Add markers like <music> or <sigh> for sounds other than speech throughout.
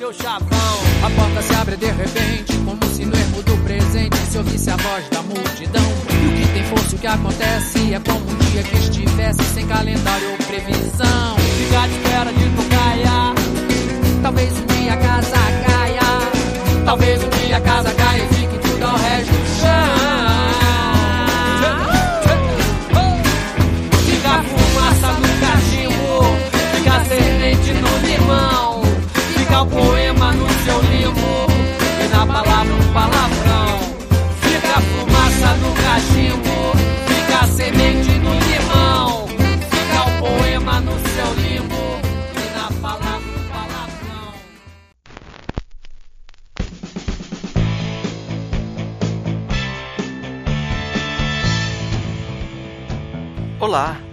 seu chavão. A porta se abre de repente, como se no ermo do presente se ouvisse a voz da multidão. E o que tem força, o que acontece é como um dia que estivesse sem calendário ou previsão. Ficar de espera de não caia. Talvez um dia a casa caia. Talvez um dia a casa caia e fique tudo ao resto do chão.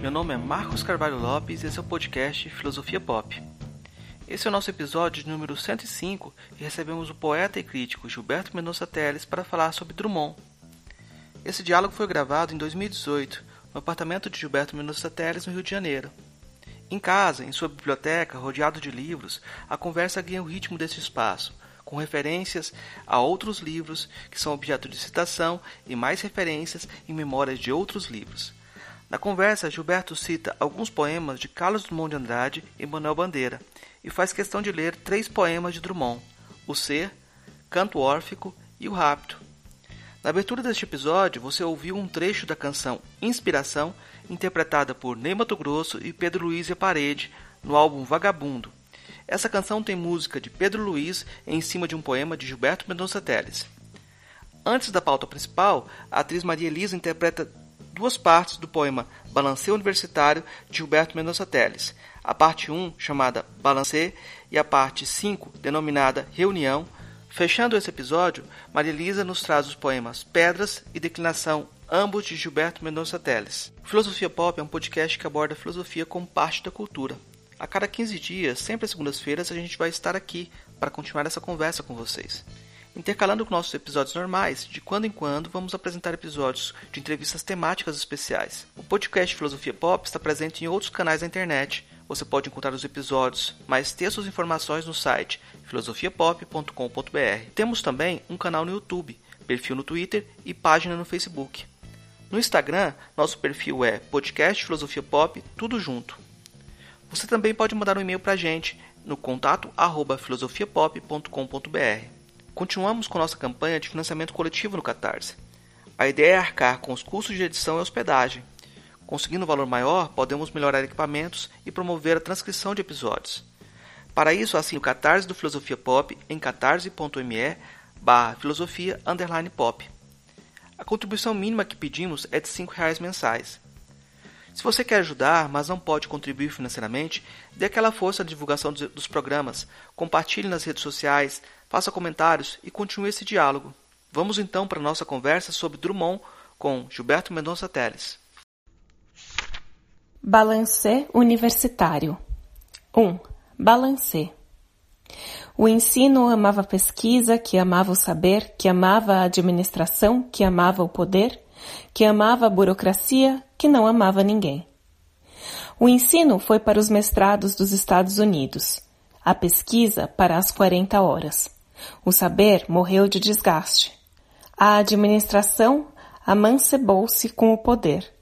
Meu nome é Marcos Carvalho Lopes e esse é o podcast Filosofia Pop. Esse é o nosso episódio número 105 e recebemos o poeta e crítico Gilberto Mendonça Teles para falar sobre Drummond. Esse diálogo foi gravado em 2018 no apartamento de Gilberto Mendonça Teles, no Rio de Janeiro. Em casa, em sua biblioteca, rodeado de livros, a conversa ganha o ritmo desse espaço, com referências a outros livros que são objeto de citação e mais referências em memórias de outros livros. Na conversa, Gilberto cita alguns poemas de Carlos Drummond de Andrade e Manuel Bandeira e faz questão de ler três poemas de Drummond: O Ser, Canto Órfico e O Rapto. Na abertura deste episódio, você ouviu um trecho da canção Inspiração, interpretada por Ney Mato Grosso e Pedro Luiz e a Parede, no álbum Vagabundo. Essa canção tem música de Pedro Luiz em cima de um poema de Gilberto Mendonça Teles. Antes da pauta principal, a atriz Maria Elisa interpreta duas partes do poema Balancê Universitário de Gilberto Mendonça Teles. A parte 1, chamada Balancê, e a parte 5, denominada Reunião. Fechando esse episódio, Maria Elisa nos traz os poemas Pedras e Declinação, ambos de Gilberto Mendonça Teles. Filosofia Pop é um podcast que aborda a filosofia como parte da cultura. A cada 15 dias, sempre às segundas-feiras, a gente vai estar aqui para continuar essa conversa com vocês. Intercalando com nossos episódios normais, de quando em quando vamos apresentar episódios de entrevistas temáticas especiais. O podcast Filosofia Pop está presente em outros canais da internet. Você pode encontrar os episódios, mais textos e informações no site filosofiapop.com.br. Temos também um canal no YouTube, perfil no Twitter e página no Facebook. No Instagram, nosso perfil é podcast Filosofia Pop, tudo junto. Você também pode mandar um e-mail para a gente no contato filosofiapop.com.br. Continuamos com nossa campanha de financiamento coletivo no Catarse. A ideia é arcar com os custos de edição e hospedagem. Conseguindo um valor maior, podemos melhorar equipamentos e promover a transcrição de episódios. Para isso, assine o Catarse do Filosofia Pop em catarse.me barra filosofia underline pop. A contribuição mínima que pedimos é de R$ 5,00 mensais. Se você quer ajudar, mas não pode contribuir financeiramente, dê aquela força na divulgação dos programas, compartilhe nas redes sociais, faça comentários e continue esse diálogo. Vamos então para a nossa conversa sobre Drummond com Gilberto Mendonça Teles. Balancê Universitário 1. Um, Balancê O ensino amava a pesquisa, que amava o saber, que amava a administração, que amava o poder, que amava a burocracia, que não amava ninguém. O ensino foi para os mestrados dos Estados Unidos, a pesquisa para as 40 horas. O saber morreu de desgaste. A administração amancebou-se com o poder.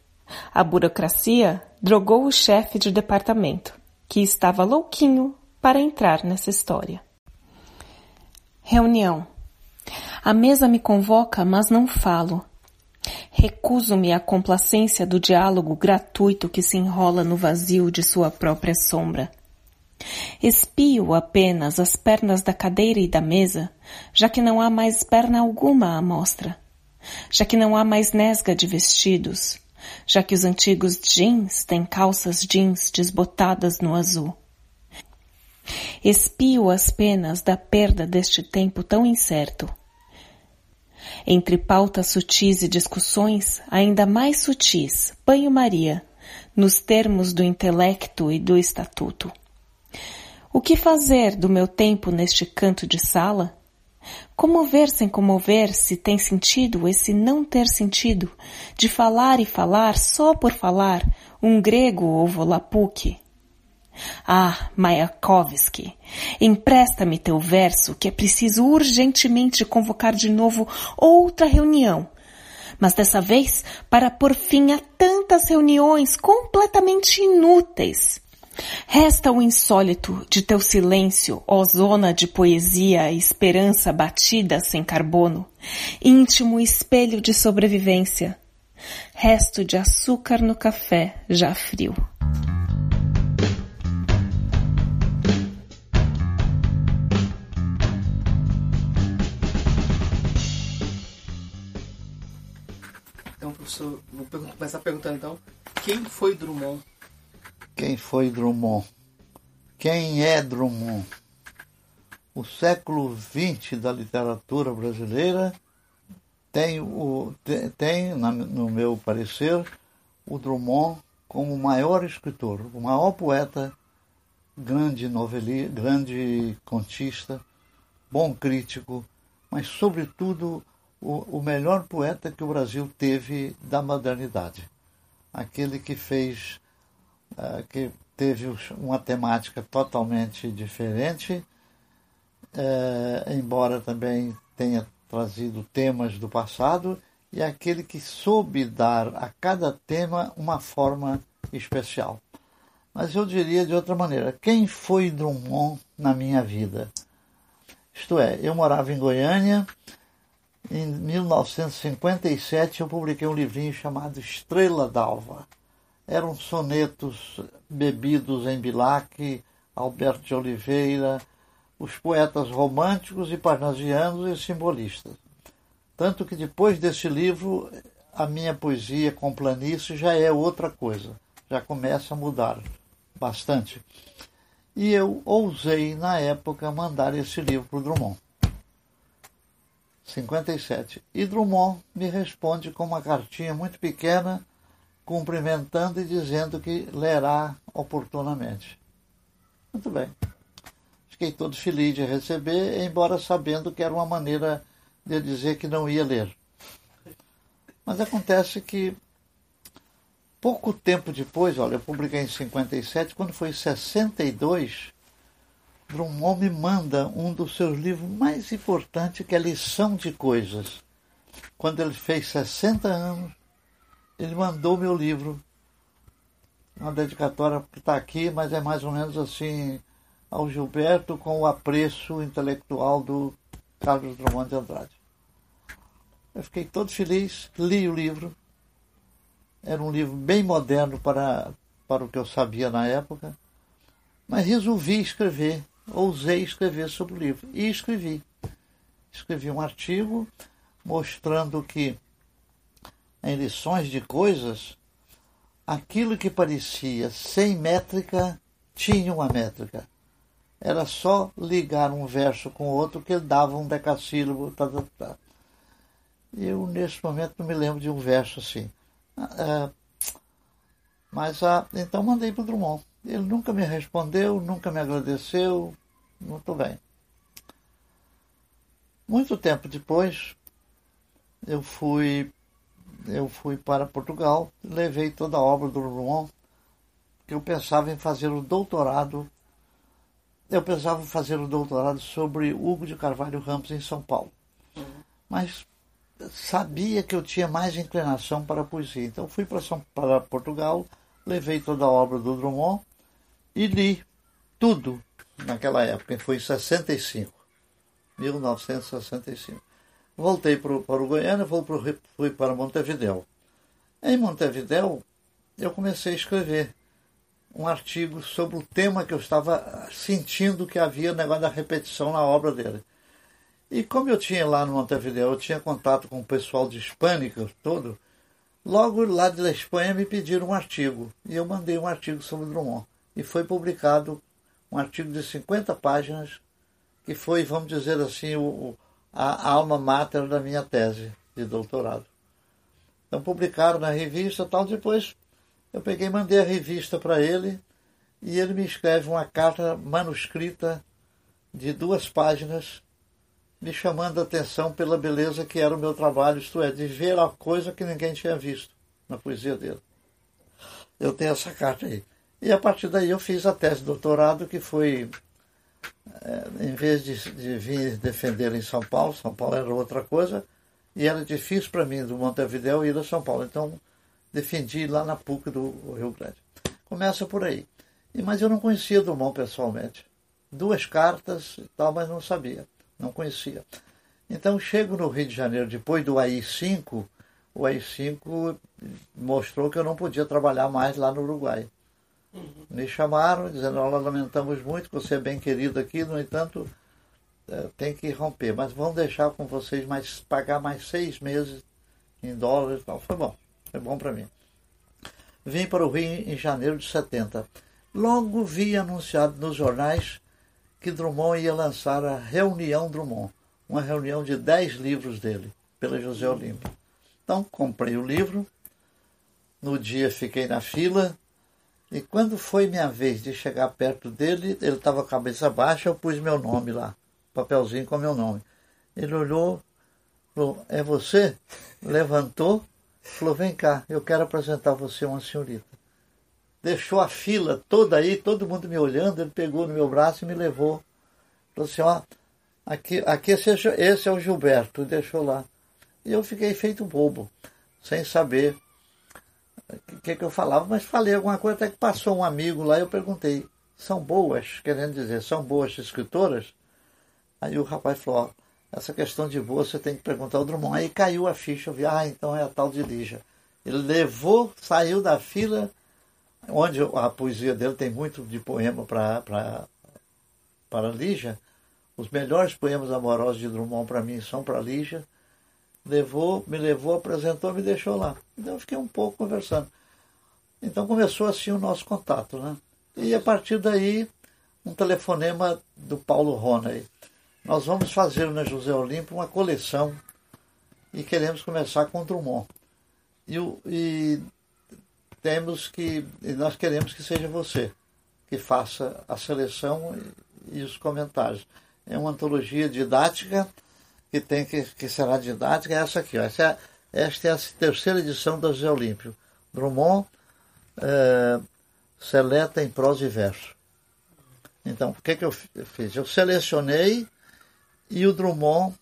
A burocracia drogou o chefe de departamento, que estava louquinho para entrar nessa história. Reunião. A mesa me convoca, mas não falo. Recuso-me à complacência do diálogo gratuito que se enrola no vazio de sua própria sombra. Espio apenas as pernas da cadeira e da mesa, já que não há mais perna alguma à mostra, já que não há mais nesga de vestidos, já que os antigos jeans têm calças jeans desbotadas no azul. Espio as penas da perda deste tempo tão incerto. Entre pautas sutis e discussões ainda mais sutis, banho-maria, nos termos do intelecto e do estatuto. O que fazer do meu tempo neste canto de sala? Comover sem comover se tem sentido esse não ter sentido, de falar e falar só por falar, um grego ou volapuque? Ah, Mayakovsky, empresta-me teu verso que é preciso urgentemente convocar de novo outra reunião. Mas dessa vez para pôr fim a tantas reuniões completamente inúteis. Resta o insólito de teu silêncio, ó zona de poesia e esperança batida sem carbono, íntimo espelho de sobrevivência. Resto de açúcar no café já frio. Então, professor, vou começar perguntando então, quem foi Drummond? Quem foi Drummond? Quem é Drummond? O século XX da literatura brasileira tem, o, tem no meu parecer, o Drummond como o maior escritor, o maior poeta, grande novelista, grande contista, bom crítico, mas, sobretudo, o, o melhor poeta que o Brasil teve da modernidade. Aquele que fez, que teve uma temática totalmente diferente, uh, embora também tenha trazido temas do passado, e aquele que soube dar a cada tema uma forma especial. Mas eu diria de outra maneira: quem foi Drummond na minha vida? Isto é, eu morava em Goiânia. Em 1957 eu publiquei um livrinho chamado Estrela d'Alva. Eram sonetos bebidos em Bilac, Alberto de Oliveira, os poetas românticos e parnasianos e simbolistas. Tanto que depois desse livro, a minha poesia com planície já é outra coisa, já começa a mudar bastante. E eu ousei, na época, mandar esse livro para o Drummond. 57. E Drummond me responde com uma cartinha muito pequena, cumprimentando e dizendo que lerá oportunamente. Muito bem. Fiquei todo feliz de receber, embora sabendo que era uma maneira de dizer que não ia ler. Mas acontece que pouco tempo depois, olha, eu publiquei em 57, quando foi 62, Drummond me manda um dos seus livros mais importantes, que é Lição de Coisas. Quando ele fez 60 anos, ele mandou meu livro, uma dedicatória que está aqui, mas é mais ou menos assim, ao Gilberto com o apreço intelectual do Carlos Drummond de Andrade. Eu fiquei todo feliz, li o livro. Era um livro bem moderno para, para o que eu sabia na época, mas resolvi escrever, ousei escrever sobre o livro. E escrevi. Escrevi um artigo mostrando que em lições de coisas, aquilo que parecia sem métrica tinha uma métrica era só ligar um verso com o outro que dava um decassílabo. Tá, tá, tá. Eu, nesse momento, não me lembro de um verso assim. Ah, é, mas ah, então mandei para o Drummond. Ele nunca me respondeu, nunca me agradeceu. Muito bem. Muito tempo depois, eu fui, eu fui para Portugal, levei toda a obra do Drummond, que eu pensava em fazer o doutorado eu pensava fazer um doutorado sobre Hugo de Carvalho Ramos em São Paulo. Mas sabia que eu tinha mais inclinação para a poesia. Então fui para, São, para Portugal, levei toda a obra do Drummond e li tudo naquela época. Foi em 65, 1965. Voltei para, para o Goiânia, fui para Montevidéu. Em Montevidéu, eu comecei a escrever um artigo sobre o tema que eu estava sentindo que havia negócio da repetição na obra dele. E como eu tinha lá no Montevideo, eu tinha contato com o pessoal de Hispânica todo, logo lá da Espanha me pediram um artigo. E eu mandei um artigo sobre Drummond. E foi publicado um artigo de 50 páginas, que foi, vamos dizer assim, o, a alma mater da minha tese de doutorado. Então publicaram na revista tal, depois eu peguei mandei a revista para ele e ele me escreve uma carta manuscrita de duas páginas, me chamando a atenção pela beleza que era o meu trabalho, isto é, de ver a coisa que ninguém tinha visto na poesia dele. Eu tenho essa carta aí. E a partir daí eu fiz a tese de doutorado, que foi, em vez de, de vir defender em São Paulo, São Paulo era outra coisa, e era difícil para mim, do Montevideo, ir a São Paulo. Então, defendi lá na PUC do Rio Grande. Começa por aí. E, mas eu não conhecia Drummond pessoalmente. Duas cartas e tal, mas não sabia, não conhecia. Então, chego no Rio de Janeiro, depois do AI-5, o AI-5 mostrou que eu não podia trabalhar mais lá no Uruguai. Me chamaram, dizendo, nós lamentamos muito, você é bem querido aqui, no entanto, é, tem que romper, mas vamos deixar com vocês mais, pagar mais seis meses em dólares tal. Foi bom, foi bom para mim. Vim para o Rio em janeiro de 70. Logo vi anunciado nos jornais que Drummond ia lançar a Reunião Drummond, uma reunião de dez livros dele, pela José Olímpio. Então, comprei o livro, no dia fiquei na fila, e quando foi minha vez de chegar perto dele, ele estava com a cabeça baixa, eu pus meu nome lá, papelzinho com meu nome. Ele olhou, falou, é você? Levantou, falou, vem cá, eu quero apresentar você a uma senhorita. Deixou a fila toda aí, todo mundo me olhando, ele pegou no meu braço e me levou. Falou assim, ó, aqui, aqui esse, é, esse é o Gilberto, deixou lá. E eu fiquei feito bobo, sem saber o que, que eu falava, mas falei alguma coisa, até que passou um amigo lá e eu perguntei, são boas, querendo dizer, são boas escritoras? Aí o rapaz falou, essa questão de boa você tem que perguntar ao Drummond. Aí caiu a ficha, eu vi, ah, então é a tal de Lígia. Ele levou, saiu da fila, onde a poesia dele tem muito de poema para para Lígia. Os melhores poemas amorosos de Drummond para mim são para Lígia levou, me levou, apresentou, me deixou lá. Então eu fiquei um pouco conversando. Então começou assim o nosso contato, né? E a partir daí, um telefonema do Paulo Roney. Nós vamos fazer na José Olímpio uma coleção e queremos começar com Drummond. E, e temos que, e nós queremos que seja você que faça a seleção e, e os comentários. É uma antologia didática que tem que, que será didática é essa aqui. Ó. Essa, é, esta é a terceira edição do Zé Olímpio. Drummond é, seleta em prosa e verso. Então, o que, que eu fiz? Eu selecionei e o Drummond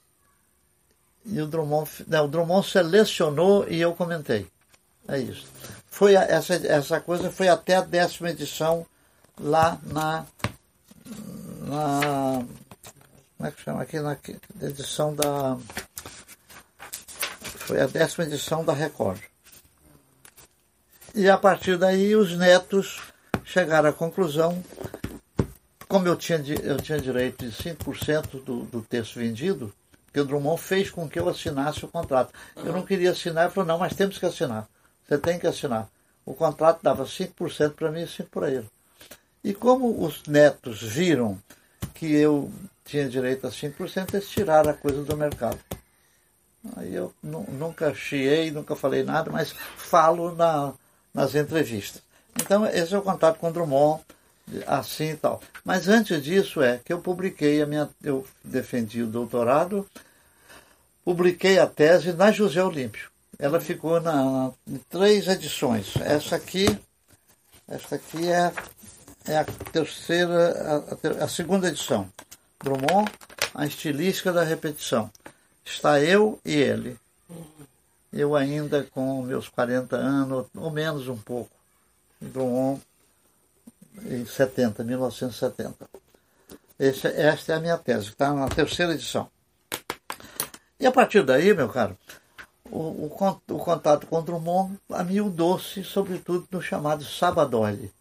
e o Drummond, não, o Drummond selecionou e eu comentei. É isso. Foi a, essa, essa coisa foi até a décima edição lá na, na como é que chama aqui na edição da. Foi a décima edição da Record. E a partir daí os netos chegaram à conclusão, como eu tinha, eu tinha direito de 5% do, do texto vendido, que o Drummond fez com que eu assinasse o contrato. Eu não queria assinar, ele falou, não, mas temos que assinar. Você tem que assinar. O contrato dava 5% para mim e 5% para ele. E como os netos viram que eu tinha direito a 5%, eles tiraram a coisa do mercado. Aí eu nunca chiei, nunca falei nada, mas falo na, nas entrevistas. Então, esse é o contato com Drummond, assim e tal. Mas antes disso é que eu publiquei a minha. Eu defendi o doutorado, publiquei a tese na José Olímpio. Ela ficou na, em três edições. Essa aqui, essa aqui é, é a terceira, a, a segunda edição. Drummond, a estilística da repetição. Está eu e ele. Eu ainda com meus 40 anos, ou menos um pouco. Drummond em 70, 1970. Esse, esta é a minha tese, está na terceira edição. E a partir daí, meu caro, o, o, o contato com Drummond amiudou-se, sobretudo no chamado Sabadoli.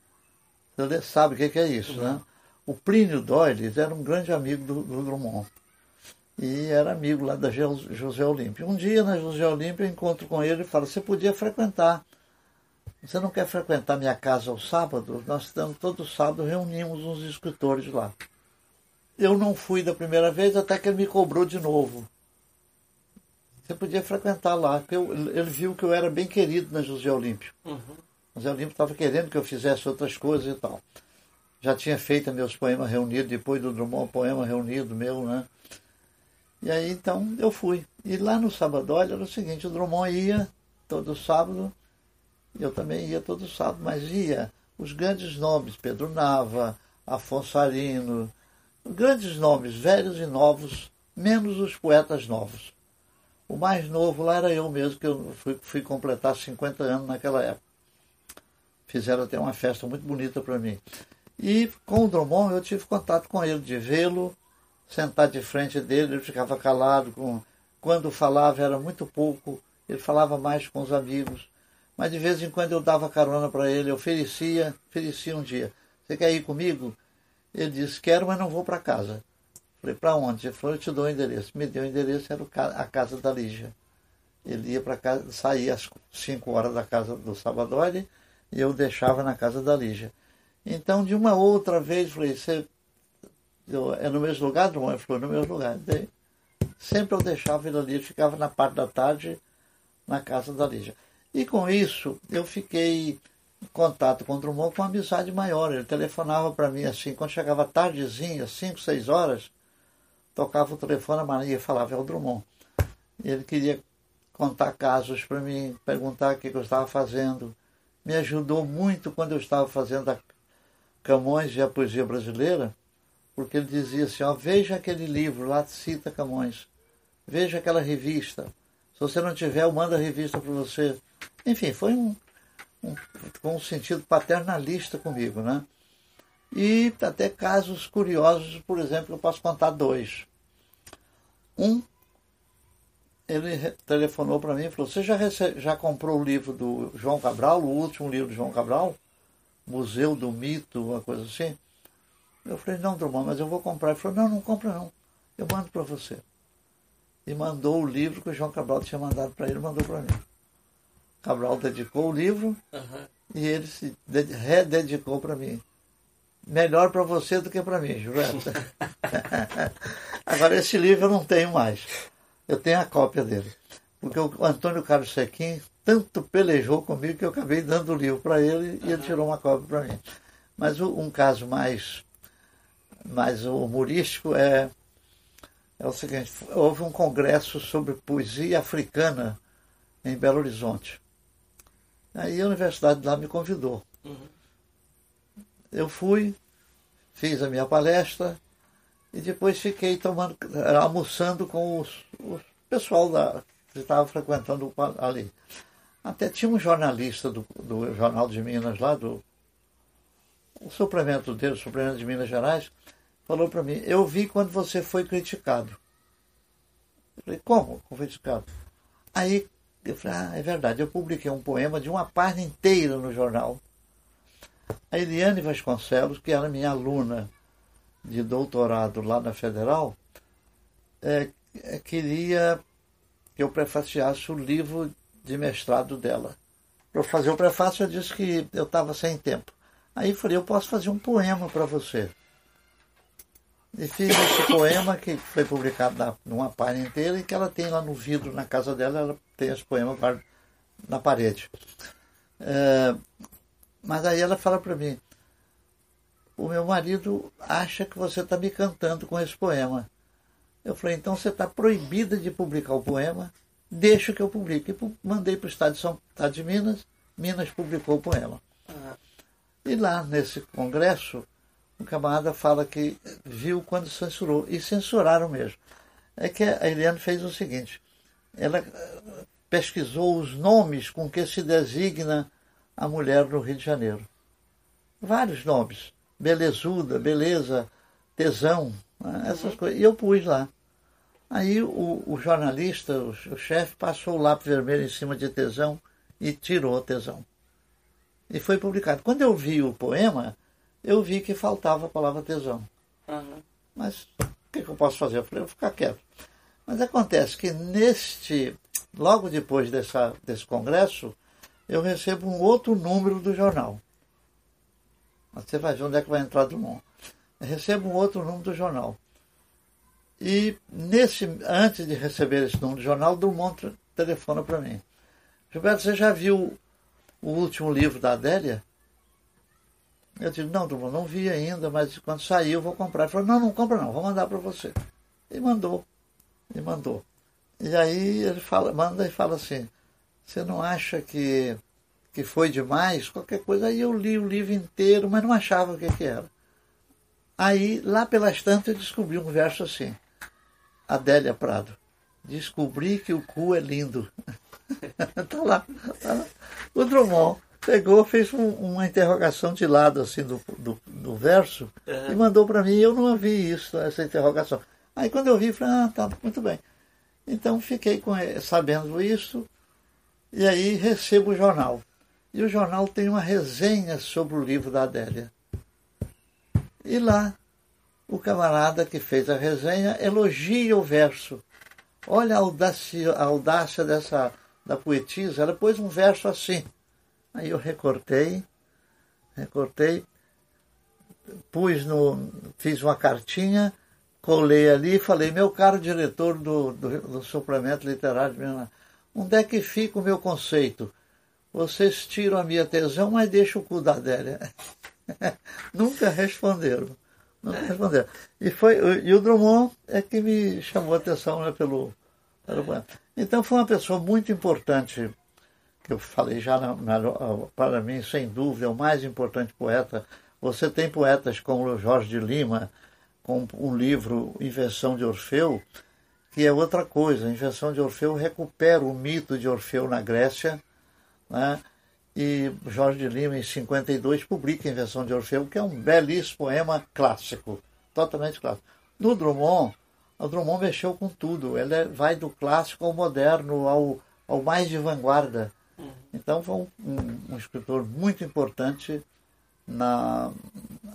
Você sabe o que, que é isso, uhum. né? O Plínio Doyle era um grande amigo do, do Drummond. E era amigo lá da José Olímpio. Um dia na José Olímpio eu encontro com ele e falo, você podia frequentar. Você não quer frequentar minha casa ao sábado? Nós estamos todo sábado, reunimos uns escritores lá. Eu não fui da primeira vez até que ele me cobrou de novo. Você podia frequentar lá, porque eu, ele viu que eu era bem querido na José Olímpio. Uhum. José Olímpio estava querendo que eu fizesse outras coisas e tal já tinha feito meus poemas reunidos, depois do Drummond, poema reunido meu, né? E aí então eu fui. E lá no sábado era o seguinte, o Drummond ia todo sábado, eu também ia todo sábado, mas ia os grandes nomes, Pedro Nava, Afonso Arino, grandes nomes, velhos e novos, menos os poetas novos. O mais novo lá era eu mesmo, que eu fui, fui completar 50 anos naquela época. Fizeram até uma festa muito bonita para mim. E com o Drummond eu tive contato com ele, de vê-lo, sentar de frente dele, ele ficava calado, com, quando falava era muito pouco, ele falava mais com os amigos. Mas de vez em quando eu dava carona para ele, oferecia, oferecia um dia. Você quer ir comigo? Ele disse, quero, mas não vou para casa. Falei, para onde? Ele falou, eu te dou o endereço. Me deu o endereço, era a casa da Lígia. Ele ia para casa, saía às 5 horas da casa do Salvador e eu deixava na casa da Lígia. Então, de uma outra vez, falei, você eu, é no mesmo lugar, Drummond? Ele falou, no mesmo lugar. Daí, sempre eu deixava ele ali, ficava na parte da tarde na casa da Lígia. E com isso, eu fiquei em contato com o Drummond com uma amizade maior. Ele telefonava para mim assim, quando chegava tardezinha, 5, 6 horas, tocava o telefone, a Maria falava, é o Drummond. Ele queria contar casos para mim, perguntar o que eu estava fazendo. Me ajudou muito quando eu estava fazendo a Camões e a poesia brasileira, porque ele dizia assim, ó, veja aquele livro, lá cita Camões, veja aquela revista. Se você não tiver, eu mando a revista para você. Enfim, foi um, um, com um sentido paternalista comigo, né? E até casos curiosos, por exemplo, eu posso contar dois. Um, ele telefonou para mim e falou: Você já, já comprou o livro do João Cabral, o último livro do João Cabral? Museu do Mito, uma coisa assim? Eu falei: Não, Drummond, mas eu vou comprar. Ele falou: Não, não compra não. Eu mando para você. E mandou o livro que o João Cabral tinha mandado para ele, mandou para mim. Cabral dedicou o livro uhum. e ele se rededicou para mim melhor para você do que para mim, Gilberto. <laughs> Agora, esse livro eu não tenho mais. Eu tenho a cópia dele. Porque o Antônio Carlos Sequim tanto pelejou comigo que eu acabei dando o livro para ele e ele tirou uma cópia para mim. Mas um caso mais, mais humorístico é, é o seguinte: houve um congresso sobre poesia africana em Belo Horizonte. Aí a universidade lá me convidou. Uhum. Eu fui, fiz a minha palestra e depois fiquei tomando, almoçando com o pessoal da, que estava frequentando ali. Até tinha um jornalista do, do Jornal de Minas lá, do o suplemento dele, o suplemento de Minas Gerais, falou para mim, eu vi quando você foi criticado. Eu falei, como? Como criticado? Aí eu falei, ah, é verdade, eu publiquei um poema de uma página inteira no jornal a Eliane Vasconcelos, que era minha aluna de doutorado lá na Federal, é, queria que eu prefaciasse o livro de mestrado dela. Para fazer o prefácio, eu disse que eu estava sem tempo. Aí falei, eu posso fazer um poema para você. E fiz esse <laughs> poema que foi publicado na, numa página inteira e que ela tem lá no vidro na casa dela, ela tem esse poema na parede. É, mas aí ela fala para mim: o meu marido acha que você está me cantando com esse poema. Eu falei: então você está proibida de publicar o poema, deixa que eu publique. E mandei para o Estado de, São, Estado de Minas, Minas publicou o poema. Ah. E lá nesse congresso, um camarada fala que viu quando censurou, e censuraram mesmo. É que a Eliane fez o seguinte: ela eh, pesquisou os nomes com que se designa a mulher no Rio de Janeiro. Vários nomes. Belezuda, beleza, tesão, né? essas uhum. coisas. E eu pus lá. Aí o, o jornalista, o, o chefe, passou o lápis vermelho em cima de tesão e tirou o tesão. E foi publicado. Quando eu vi o poema, eu vi que faltava a palavra tesão. Uhum. Mas o que, que, eu posso fazer? Eu falei, eu vou ficar quieto. Mas acontece que neste, logo depois dessa, desse congresso, eu recebo um outro número do jornal. Você vai ver onde é que vai entrar Drummond. Eu recebo um outro número do jornal. E nesse, antes de receber esse número do jornal, Drummond telefona para mim. Gilberto, você já viu o último livro da Adélia? Eu digo, não, Drummond, não vi ainda, mas quando sair eu vou comprar. Ele falou, não, não compra não, vou mandar para você. E mandou. E mandou. E aí ele fala, manda e fala assim, você não acha que que foi demais, qualquer coisa. Aí eu li o livro inteiro, mas não achava o que, que era. Aí, lá pelas tantas, eu descobri um verso assim. Adélia Prado. Descobri que o cu é lindo. <laughs> tá, lá, tá lá. O Drummond pegou, fez um, uma interrogação de lado assim do, do, do verso uhum. e mandou para mim. Eu não vi isso, essa interrogação. Aí quando eu vi, falei, ah, tá, muito bem. Então fiquei com, sabendo isso e aí recebo o jornal. E o jornal tem uma resenha sobre o livro da Adélia. E lá, o camarada que fez a resenha elogia o verso. Olha a audácia, a audácia dessa, da poetisa. Ela pôs um verso assim. Aí eu recortei, recortei, pus no. fiz uma cartinha, colei ali e falei, meu caro diretor do, do, do suplemento literário, onde é que fica o meu conceito? Vocês tiram a minha tesão, mas deixam o cu da Adélia. <laughs> Nunca responderam. Nunca responderam. E, foi, e o Drummond é que me chamou a atenção né, pelo, pelo. Então foi uma pessoa muito importante que eu falei já, na, na, para mim, sem dúvida, é o mais importante poeta. Você tem poetas como Jorge de Lima, com um livro Invenção de Orfeu, que é outra coisa. Invenção de Orfeu recupera o mito de Orfeu na Grécia, né? E Jorge de Lima, em 52, publica a Invenção de Orfeu, que é um belíssimo poema clássico, totalmente clássico. No Drummond, o Drummond mexeu com tudo. Ele é, vai do clássico ao moderno, ao, ao mais de vanguarda. Então foi um, um, um escritor muito importante na,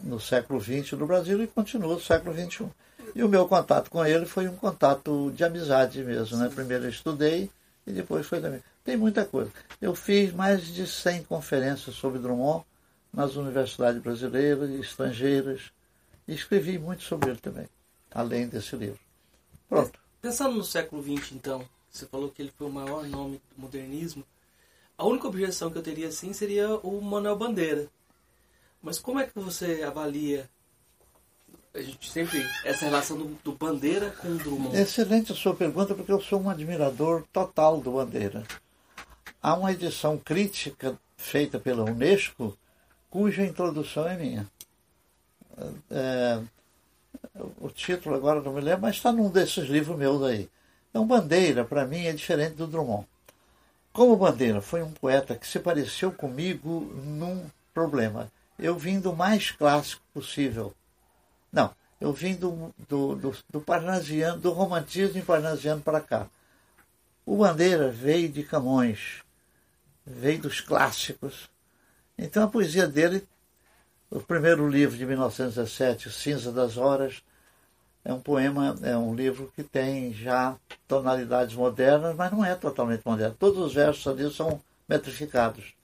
no século XX no Brasil e continua no século XXI. E o meu contato com ele foi um contato de amizade mesmo. Né? Primeiro eu estudei e depois foi também. Tem muita coisa. Eu fiz mais de 100 conferências sobre Drummond nas universidades brasileiras e estrangeiras e escrevi muito sobre ele também, além desse livro. Pronto. Pensando no século XX, então, você falou que ele foi o maior nome do modernismo. A única objeção que eu teria assim seria o Manuel Bandeira. Mas como é que você avalia a gente sempre essa relação do, do, Bandeira com o Drummond? Excelente a sua pergunta, porque eu sou um admirador total do Bandeira. Há uma edição crítica feita pela Unesco, cuja introdução é minha. É, o título agora não me lembro, mas está num desses livros meus aí. Então, Bandeira, para mim, é diferente do Drummond. Como Bandeira foi um poeta que se pareceu comigo num problema. Eu vim do mais clássico possível. Não, eu vim do, do, do, do parnasiano, do romantismo parnasiano para cá. O Bandeira veio de Camões, veio dos clássicos. Então a poesia dele, o primeiro livro de 1917, Cinza das Horas, é um poema, é um livro que tem já tonalidades modernas, mas não é totalmente moderno. Todos os versos ali são metrificados.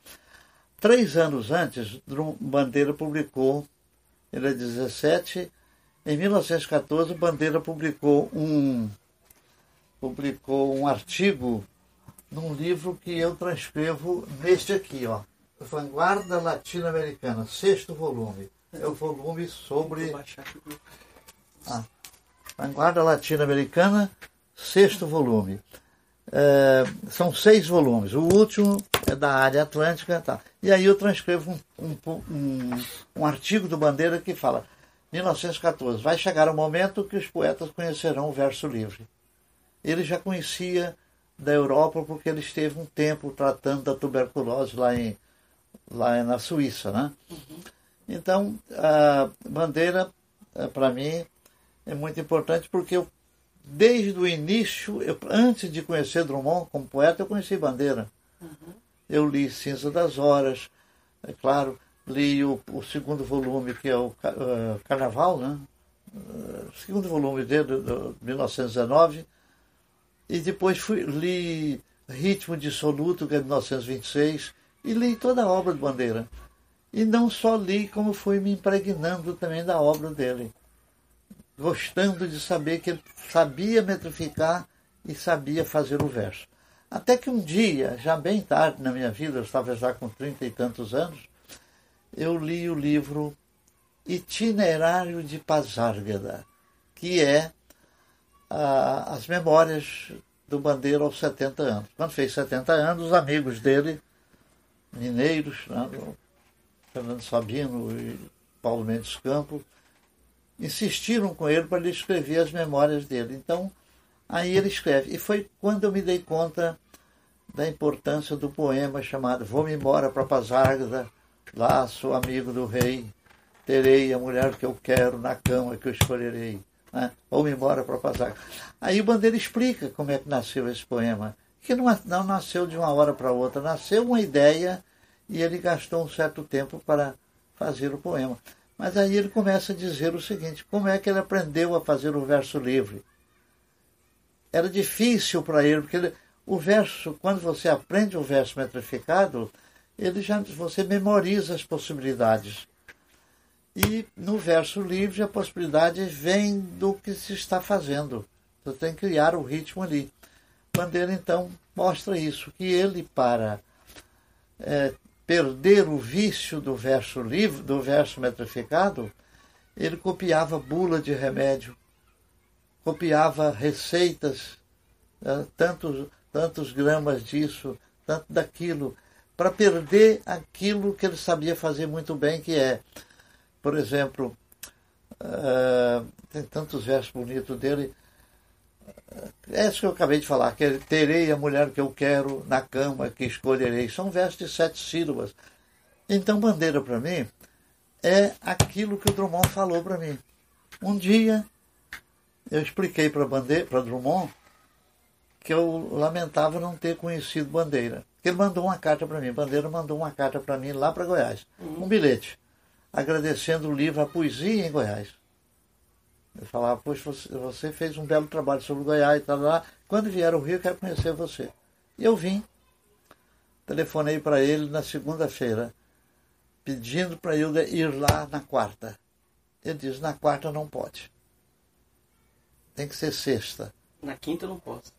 Três anos antes, Bandeira publicou, ele é 17, em 1914, Bandeira publicou um, publicou um artigo num livro que eu transcrevo neste aqui, ó. Vanguarda Latino-Americana, sexto volume. É o volume sobre. Ah, Vanguarda Latino-Americana, sexto volume. É, são seis volumes. O último é da área atlântica. Tá. E aí eu transcrevo um, um, um, um artigo do Bandeira que fala 1914. Vai chegar o momento que os poetas conhecerão o verso livre. Ele já conhecia da Europa porque ele esteve um tempo tratando da tuberculose lá, em, lá na Suíça. Né? Uhum. Então, a Bandeira, é, para mim, é muito importante porque eu, desde o início, eu, antes de conhecer Drummond como poeta, eu conheci Bandeira. Uhum. Eu li Cinza das Horas, é claro, li o, o segundo volume, que é o uh, Carnaval, né? Uh, segundo volume dele, de 1919, e depois fui, li Ritmo Dissoluto, que é de 1926, e li toda a obra de Bandeira. E não só li, como fui me impregnando também da obra dele gostando de saber que ele sabia metrificar e sabia fazer o verso. Até que um dia, já bem tarde na minha vida, eu estava já com trinta e tantos anos, eu li o livro Itinerário de Pazárgada, que é ah, as memórias do Bandeira aos 70 anos. Quando fez 70 anos, os amigos dele mineiros, né, Fernando Sabino e Paulo Mendes Campos, insistiram com ele para ele escrever as memórias dele. Então, aí ele escreve. E foi quando eu me dei conta da importância do poema chamado Vou-me embora para Pazárgada, lá sou amigo do rei, terei a mulher que eu quero na cama que eu escolherei. Né? Vou-me embora para Pazárgada. Aí o Bandeira explica como é que nasceu esse poema, que não, não nasceu de uma hora para outra, nasceu uma ideia e ele gastou um certo tempo para fazer o poema. Mas aí ele começa a dizer o seguinte: como é que ele aprendeu a fazer o verso livre? Era difícil para ele, porque ele, o verso, quando você aprende o verso metrificado, ele já você memoriza as possibilidades. E no verso livre a possibilidade vem do que se está fazendo. Você tem que criar o ritmo ali. Bandeira então mostra isso, que ele para é, perder o vício do verso livre, do verso metrificado, ele copiava bula de remédio, copiava receitas, né, tantos, tantos gramas disso, tanto daquilo, para perder aquilo que ele sabia fazer muito bem, que é, por exemplo, uh, tem tantos versos bonitos dele, é isso que eu acabei de falar, que terei a mulher que eu quero na cama que escolherei. São versos de sete sílabas. Então, bandeira para mim é aquilo que o Drummond falou para mim. Um dia eu expliquei para para Drummond que eu lamentava não ter conhecido Bandeira. Ele mandou uma carta para mim. Bandeira mandou uma carta para mim lá para Goiás. Uhum. Um bilhete, agradecendo o livro A Poesia em Goiás. Eu falava, poxa, você, você fez um belo trabalho sobre o Goiás e tal, lá. Quando vier ao Rio, eu quero conhecer você. E eu vim. Telefonei para ele na segunda-feira, pedindo para eu ir lá na quarta. Ele disse, na quarta não pode. Tem que ser sexta. Na quinta não posso.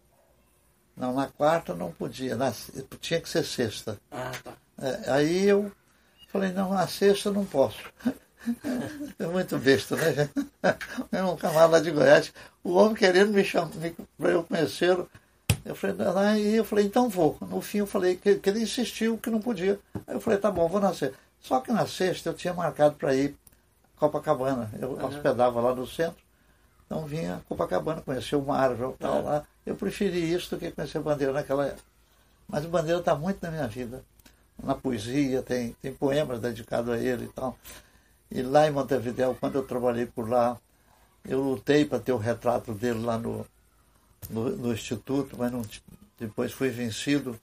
Não, na quarta não podia. Na, tinha que ser sexta. Ah, tá. É, aí eu falei, não, na sexta não posso. <laughs> É muito besta, né? Um camarada lá de Goiás, o homem querendo me chamar para eu conhecer. Eu falei, aí eu falei, então vou. No fim eu falei que, que, ele insistiu que não podia. Aí eu falei, tá bom, vou nascer. Só que na sexta eu tinha marcado para ir Copacabana. Eu uhum. hospedava lá no centro. Então vinha Copacabana, conhecer o mar, e tal lá. Eu preferi isso do que conhecer Bandeira naquela época. Mas o Bandeira está muito na minha vida. Na poesia, tem, tem poemas dedicados a ele e tal. E lá em Montevideo, quando eu trabalhei por lá, eu lutei para ter o retrato dele lá no, no, no Instituto, mas não, depois fui vencido.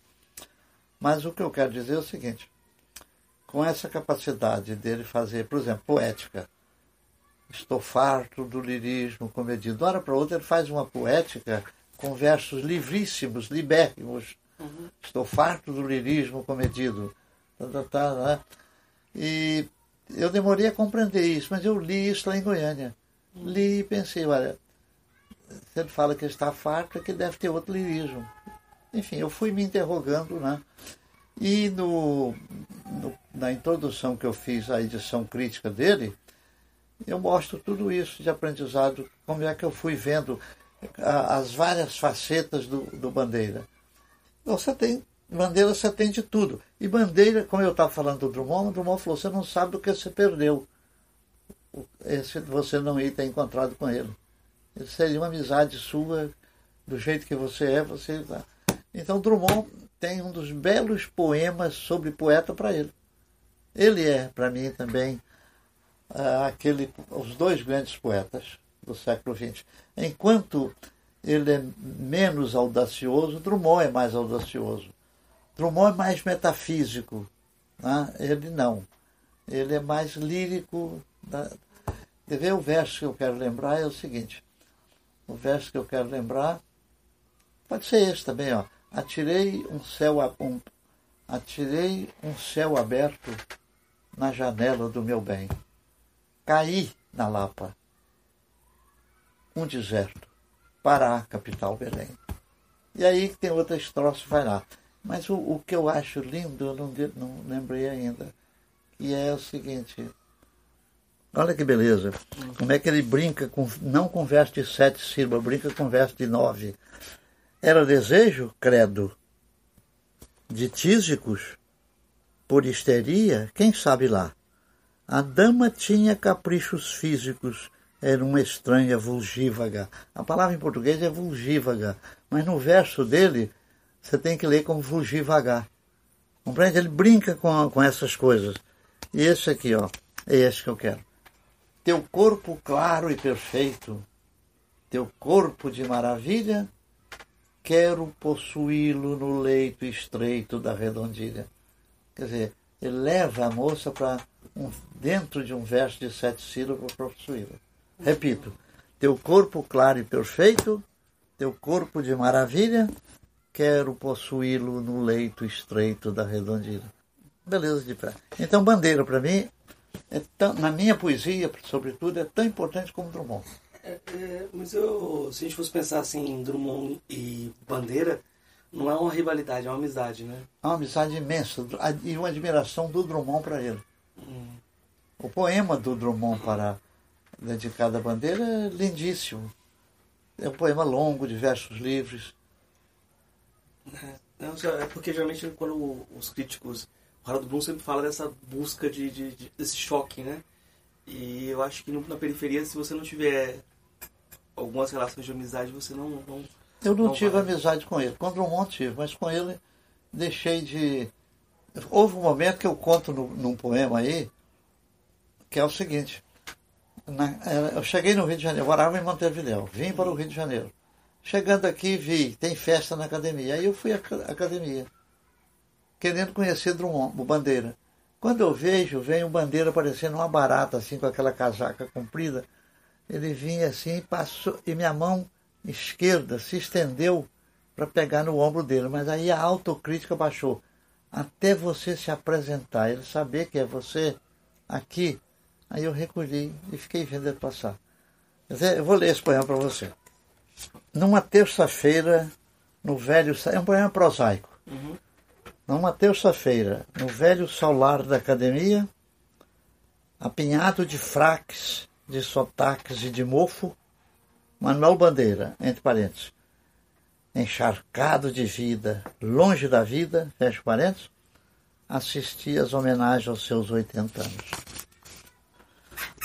Mas o que eu quero dizer é o seguinte: com essa capacidade dele fazer, por exemplo, poética, estou farto do lirismo comedido. De hora para outra ele faz uma poética com versos livríssimos, libérrimos. Uhum. Estou farto do lirismo comedido. Tá, tá, tá, né? E eu demorei a compreender isso, mas eu li isso lá em Goiânia. Li e pensei, olha, se ele fala que está farto, é que deve ter outro lirismo. Enfim, eu fui me interrogando, né? E no, no, na introdução que eu fiz à edição crítica dele, eu mostro tudo isso de aprendizado, como é que eu fui vendo as várias facetas do, do Bandeira. Você tem Bandeira você tem de tudo. E Bandeira, como eu estava falando do Drummond, o Drummond falou, você não sabe do que você perdeu. Esse, você não ia ter encontrado com ele. Ele seria uma amizade sua, do jeito que você é, você. Então Drummond tem um dos belos poemas sobre poeta para ele. Ele é, para mim, também ah, aquele, os dois grandes poetas do século XX. Enquanto ele é menos audacioso, Drummond é mais audacioso. Drummond é mais metafísico, né? ele não. Ele é mais lírico. Da... ver o verso que eu quero lembrar é o seguinte. O verso que eu quero lembrar pode ser esse também, ó. Atirei um céu, um, atirei um céu aberto na janela do meu bem. Caí na Lapa. Um deserto. Pará, capital Belém. E aí tem outra estrofe, vai lá. Mas o, o que eu acho lindo, eu não, não lembrei ainda, que é o seguinte. Olha que beleza. Como é que ele brinca com. Não com verso de sete sílabas, brinca com verso de nove. Era desejo, credo, de tísicos, por histeria, quem sabe lá. A dama tinha caprichos físicos, era uma estranha vulgívaga. A palavra em português é vulgívaga, mas no verso dele você tem que ler como vulgivagar. Compreende? Ele brinca com, com essas coisas. E esse aqui, ó, é esse que eu quero. Teu corpo claro e perfeito, teu corpo de maravilha, quero possuí-lo no leito estreito da redondilha. Quer dizer, ele leva a moça para um, dentro de um verso de sete sílabas para possuí-la. Repito, teu corpo claro e perfeito, teu corpo de maravilha, quero possuí-lo no leito estreito da redondilha. Beleza de pé. Então, bandeira, para mim, é tão, na minha poesia, sobretudo, é tão importante como Drummond. É, é, mas eu, se a gente fosse pensar assim em Drummond e Bandeira, não é uma rivalidade, é uma amizade, né? É uma amizade imensa e uma admiração do Drummond para ele. Hum. O poema do Drummond para dedicado à bandeira é lindíssimo. É um poema longo, de versos livres. É, não, é porque geralmente quando os críticos, o Harold Bloom sempre fala dessa busca de, de, de, desse choque, né? E eu acho que na periferia, se você não tiver algumas relações de amizade, você não. não eu não, não tive vai. amizade com ele. Com o Drummond tive, mas com ele deixei de. Houve um momento que eu conto no, num poema aí, que é o seguinte. Na, eu cheguei no Rio de Janeiro, morava em Montevideo, vim para o Rio de Janeiro. Chegando aqui, vi, tem festa na academia. Aí eu fui à academia, querendo conhecer Drummond, o Bandeira. Quando eu vejo, vem o Bandeira parecendo uma barata, assim, com aquela casaca comprida. Ele vinha assim e passou, e minha mão esquerda se estendeu para pegar no ombro dele, mas aí a autocrítica baixou. Até você se apresentar, ele saber que é você aqui. Aí eu recolhi e fiquei vendo ele passar. Eu vou ler esse poema para você. Numa terça-feira, no velho. É um poema prosaico. Uhum. Numa terça-feira, no velho solar da academia, apinhado de fraques, de sotaques e de mofo, Manuel Bandeira, entre parênteses, encharcado de vida, longe da vida, fecha parênteses, assistia às homenagens aos seus 80 anos.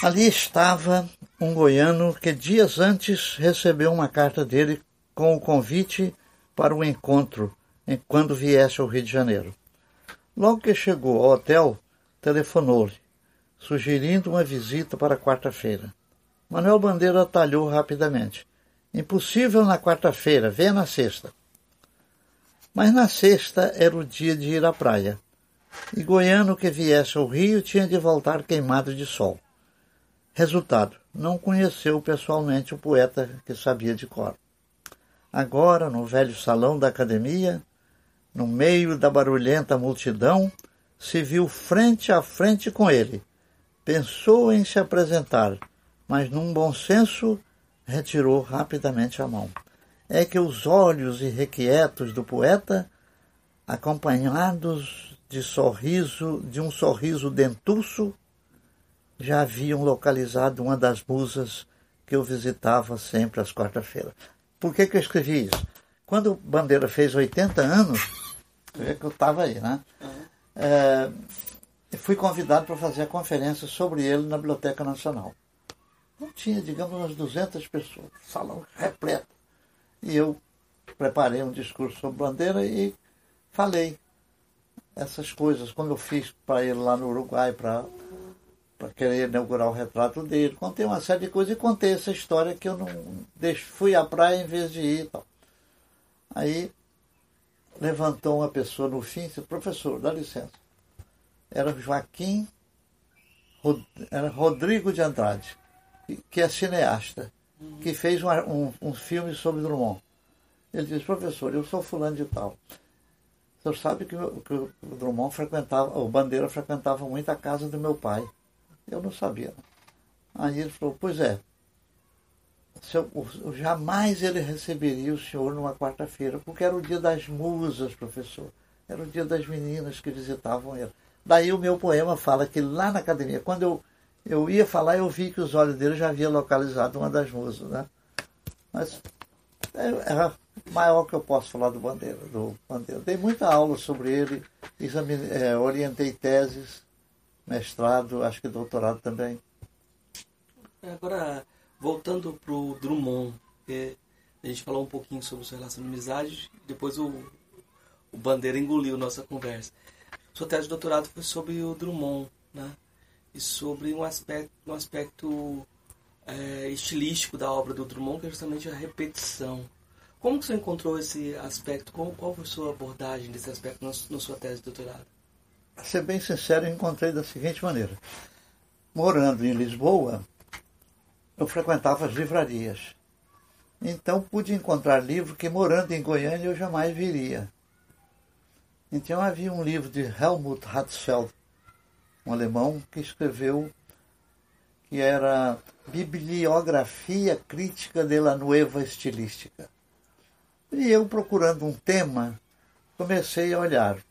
Ali estava um goiano que dias antes recebeu uma carta dele com o convite para o um encontro quando viesse ao Rio de Janeiro. Logo que chegou ao hotel, telefonou-lhe, sugerindo uma visita para quarta-feira. Manuel Bandeira atalhou rapidamente. Impossível na quarta-feira, venha na sexta. Mas na sexta era o dia de ir à praia. E Goiano que viesse ao Rio tinha de voltar queimado de sol. Resultado: não conheceu pessoalmente o poeta que sabia de cor. Agora, no velho salão da academia, no meio da barulhenta multidão, se viu frente a frente com ele. Pensou em se apresentar, mas num bom senso retirou rapidamente a mão. É que os olhos irrequietos do poeta, acompanhados de sorriso, de um sorriso dentuço, já haviam localizado uma das musas que eu visitava sempre às quarta-feiras. Por que, que eu escrevi isso? Quando Bandeira fez 80 anos, é que eu estava aí, né? É, fui convidado para fazer a conferência sobre ele na Biblioteca Nacional. Não tinha, digamos, umas 200 pessoas, salão repleto. E eu preparei um discurso sobre Bandeira e falei essas coisas. Quando eu fiz para ele lá no Uruguai, para para querer inaugurar o retrato dele. Contei uma série de coisas e contei essa história que eu não deixo, fui à praia em vez de ir tal. Aí levantou uma pessoa no fim e disse, professor, dá licença. Era Joaquim, era Rodrigo de Andrade, que é cineasta, que fez um, um, um filme sobre Drummond. Ele disse, professor, eu sou fulano de tal. O senhor sabe que, que o Drummond frequentava, o Bandeira frequentava muito a casa do meu pai. Eu não sabia. Aí ele falou, pois é, jamais ele receberia o senhor numa quarta-feira, porque era o dia das musas, professor. Era o dia das meninas que visitavam ele. Daí o meu poema fala que lá na academia, quando eu, eu ia falar, eu vi que os olhos dele já haviam localizado uma das musas. Né? Mas é, maior que eu posso falar do Bandeira. Do Bandeira. Dei muita aula sobre ele, examine, é, orientei teses, mestrado, acho que doutorado também. Agora, voltando para o Drummond, é, a gente falou um pouquinho sobre sua relação de amizade, depois o, o Bandeira engoliu nossa conversa. Sua tese de doutorado foi sobre o Drummond, né? E sobre um aspecto, um aspecto é, estilístico da obra do Drummond, que é justamente a repetição. Como você encontrou esse aspecto? Qual, qual foi a sua abordagem desse aspecto na sua tese de doutorado? Para ser bem sincero, eu encontrei da seguinte maneira. Morando em Lisboa, eu frequentava as livrarias. Então pude encontrar livro que morando em Goiânia eu jamais viria. Então havia um livro de Helmut Hatzfeld, um alemão, que escreveu que era Bibliografia Crítica de la Nueva Estilística. E eu, procurando um tema, comecei a olhar.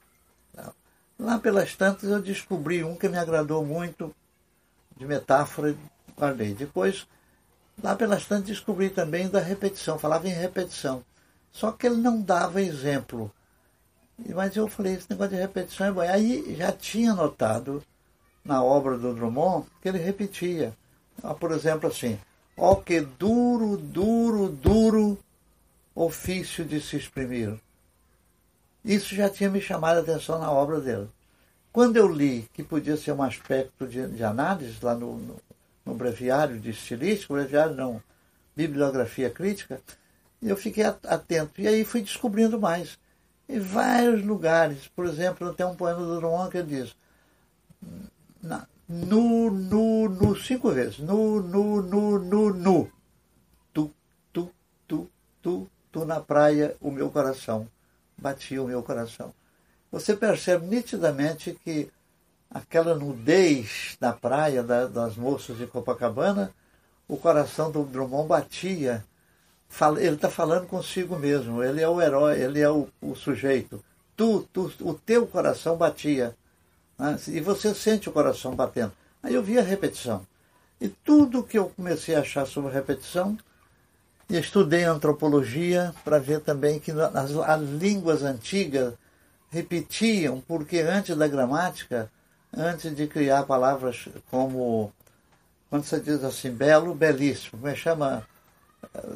Lá pelas tantas eu descobri um que me agradou muito, de metáfora, guardei. Depois, lá pelas tantas, descobri também da repetição, falava em repetição. Só que ele não dava exemplo. Mas eu falei, esse negócio de repetição é bom. Aí já tinha notado na obra do Drummond que ele repetia. Ah, por exemplo, assim, ó que duro, duro, duro ofício de se exprimir. Isso já tinha me chamado a atenção na obra dele. Quando eu li que podia ser um aspecto de, de análise lá no, no, no, breviário de estilística, breviário não, bibliografia crítica, eu fiquei atento. E aí fui descobrindo mais. Em vários lugares, por exemplo, tem um poema do Drummond que diz nu, nu, nu, cinco vezes. Nu, nu, nu, nu, nu. Tu, tu, tu, tu, tu na praia, o meu coração batia o meu coração. Você percebe nitidamente que aquela nudez na praia da, das moças de Copacabana, o coração do Drummond batia. Ele está falando consigo mesmo, ele é o herói, ele é o, o sujeito. Tu, tu, o teu coração batia. Né? E você sente o coração batendo. Aí eu vi a repetição. E tudo que eu comecei a achar sobre repetição e estudei antropologia para ver também que as, as línguas antigas repetiam, porque antes da gramática, antes de criar palavras como, quando você diz assim, belo, belíssimo, como é chama?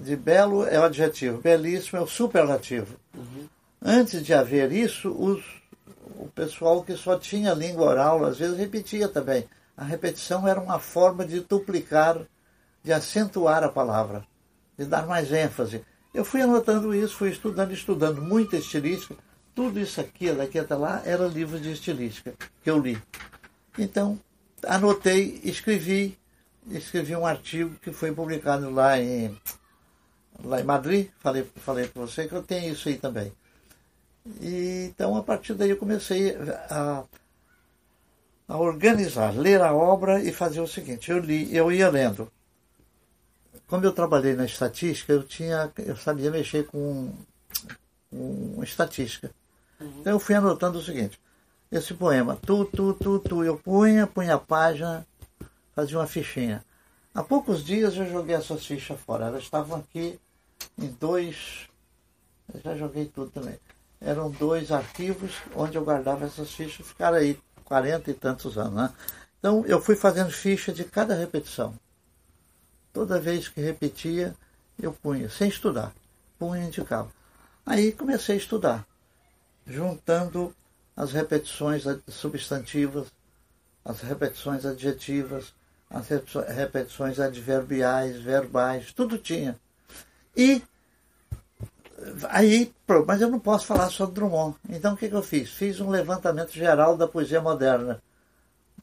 De belo é o adjetivo, belíssimo é o superlativo. Uhum. Antes de haver isso, os, o pessoal que só tinha língua oral, às vezes repetia também. A repetição era uma forma de duplicar, de acentuar a palavra de dar mais ênfase. Eu fui anotando isso, fui estudando, estudando muita estilística. Tudo isso aqui, daqui até lá, era livro de estilística que eu li. Então, anotei, escrevi, escrevi um artigo que foi publicado lá em, lá em Madrid. Falei, falei para você que eu tenho isso aí também. E, então, a partir daí, eu comecei a, a organizar, ler a obra e fazer o seguinte: eu li, eu ia lendo como eu trabalhei na estatística, eu tinha, eu sabia mexer com, com estatística. Uhum. Então eu fui anotando o seguinte: esse poema, tu, tu, tu, tu, eu punha, punha a página, fazia uma fichinha. Há poucos dias eu joguei essas fichas fora. Elas estavam aqui em dois. Eu já joguei tudo também. Eram dois arquivos onde eu guardava essas fichas, ficaram aí quarenta e tantos anos. Né? Então eu fui fazendo ficha de cada repetição. Toda vez que repetia, eu punha, sem estudar, punha e indicava. Aí comecei a estudar, juntando as repetições substantivas, as repetições adjetivas, as repetições adverbiais, verbais, tudo tinha. E aí, mas eu não posso falar sobre Drummond. Então o que, que eu fiz? Fiz um levantamento geral da poesia moderna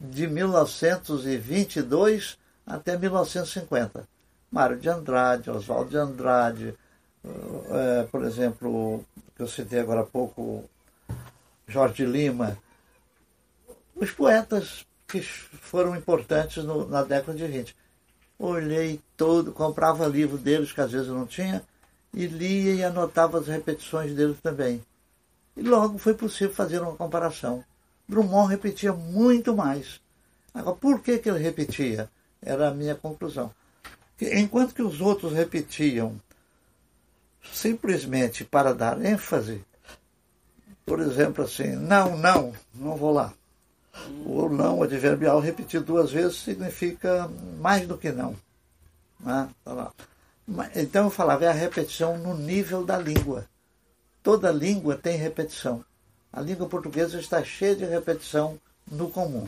de 1922 até 1950. Mário de Andrade, Oswaldo de Andrade, é, por exemplo, que eu citei agora há pouco, Jorge Lima, os poetas que foram importantes no, na década de 20. Olhei todo, comprava livro deles, que às vezes eu não tinha, e lia e anotava as repetições deles também. E logo foi possível fazer uma comparação. Drummond repetia muito mais. Agora, por que, que ele repetia? Era a minha conclusão. Enquanto que os outros repetiam simplesmente para dar ênfase, por exemplo, assim, não, não, não vou lá. O não adverbial repetido duas vezes significa mais do que não. Né? Tá então eu falava, é a repetição no nível da língua. Toda língua tem repetição. A língua portuguesa está cheia de repetição no comum.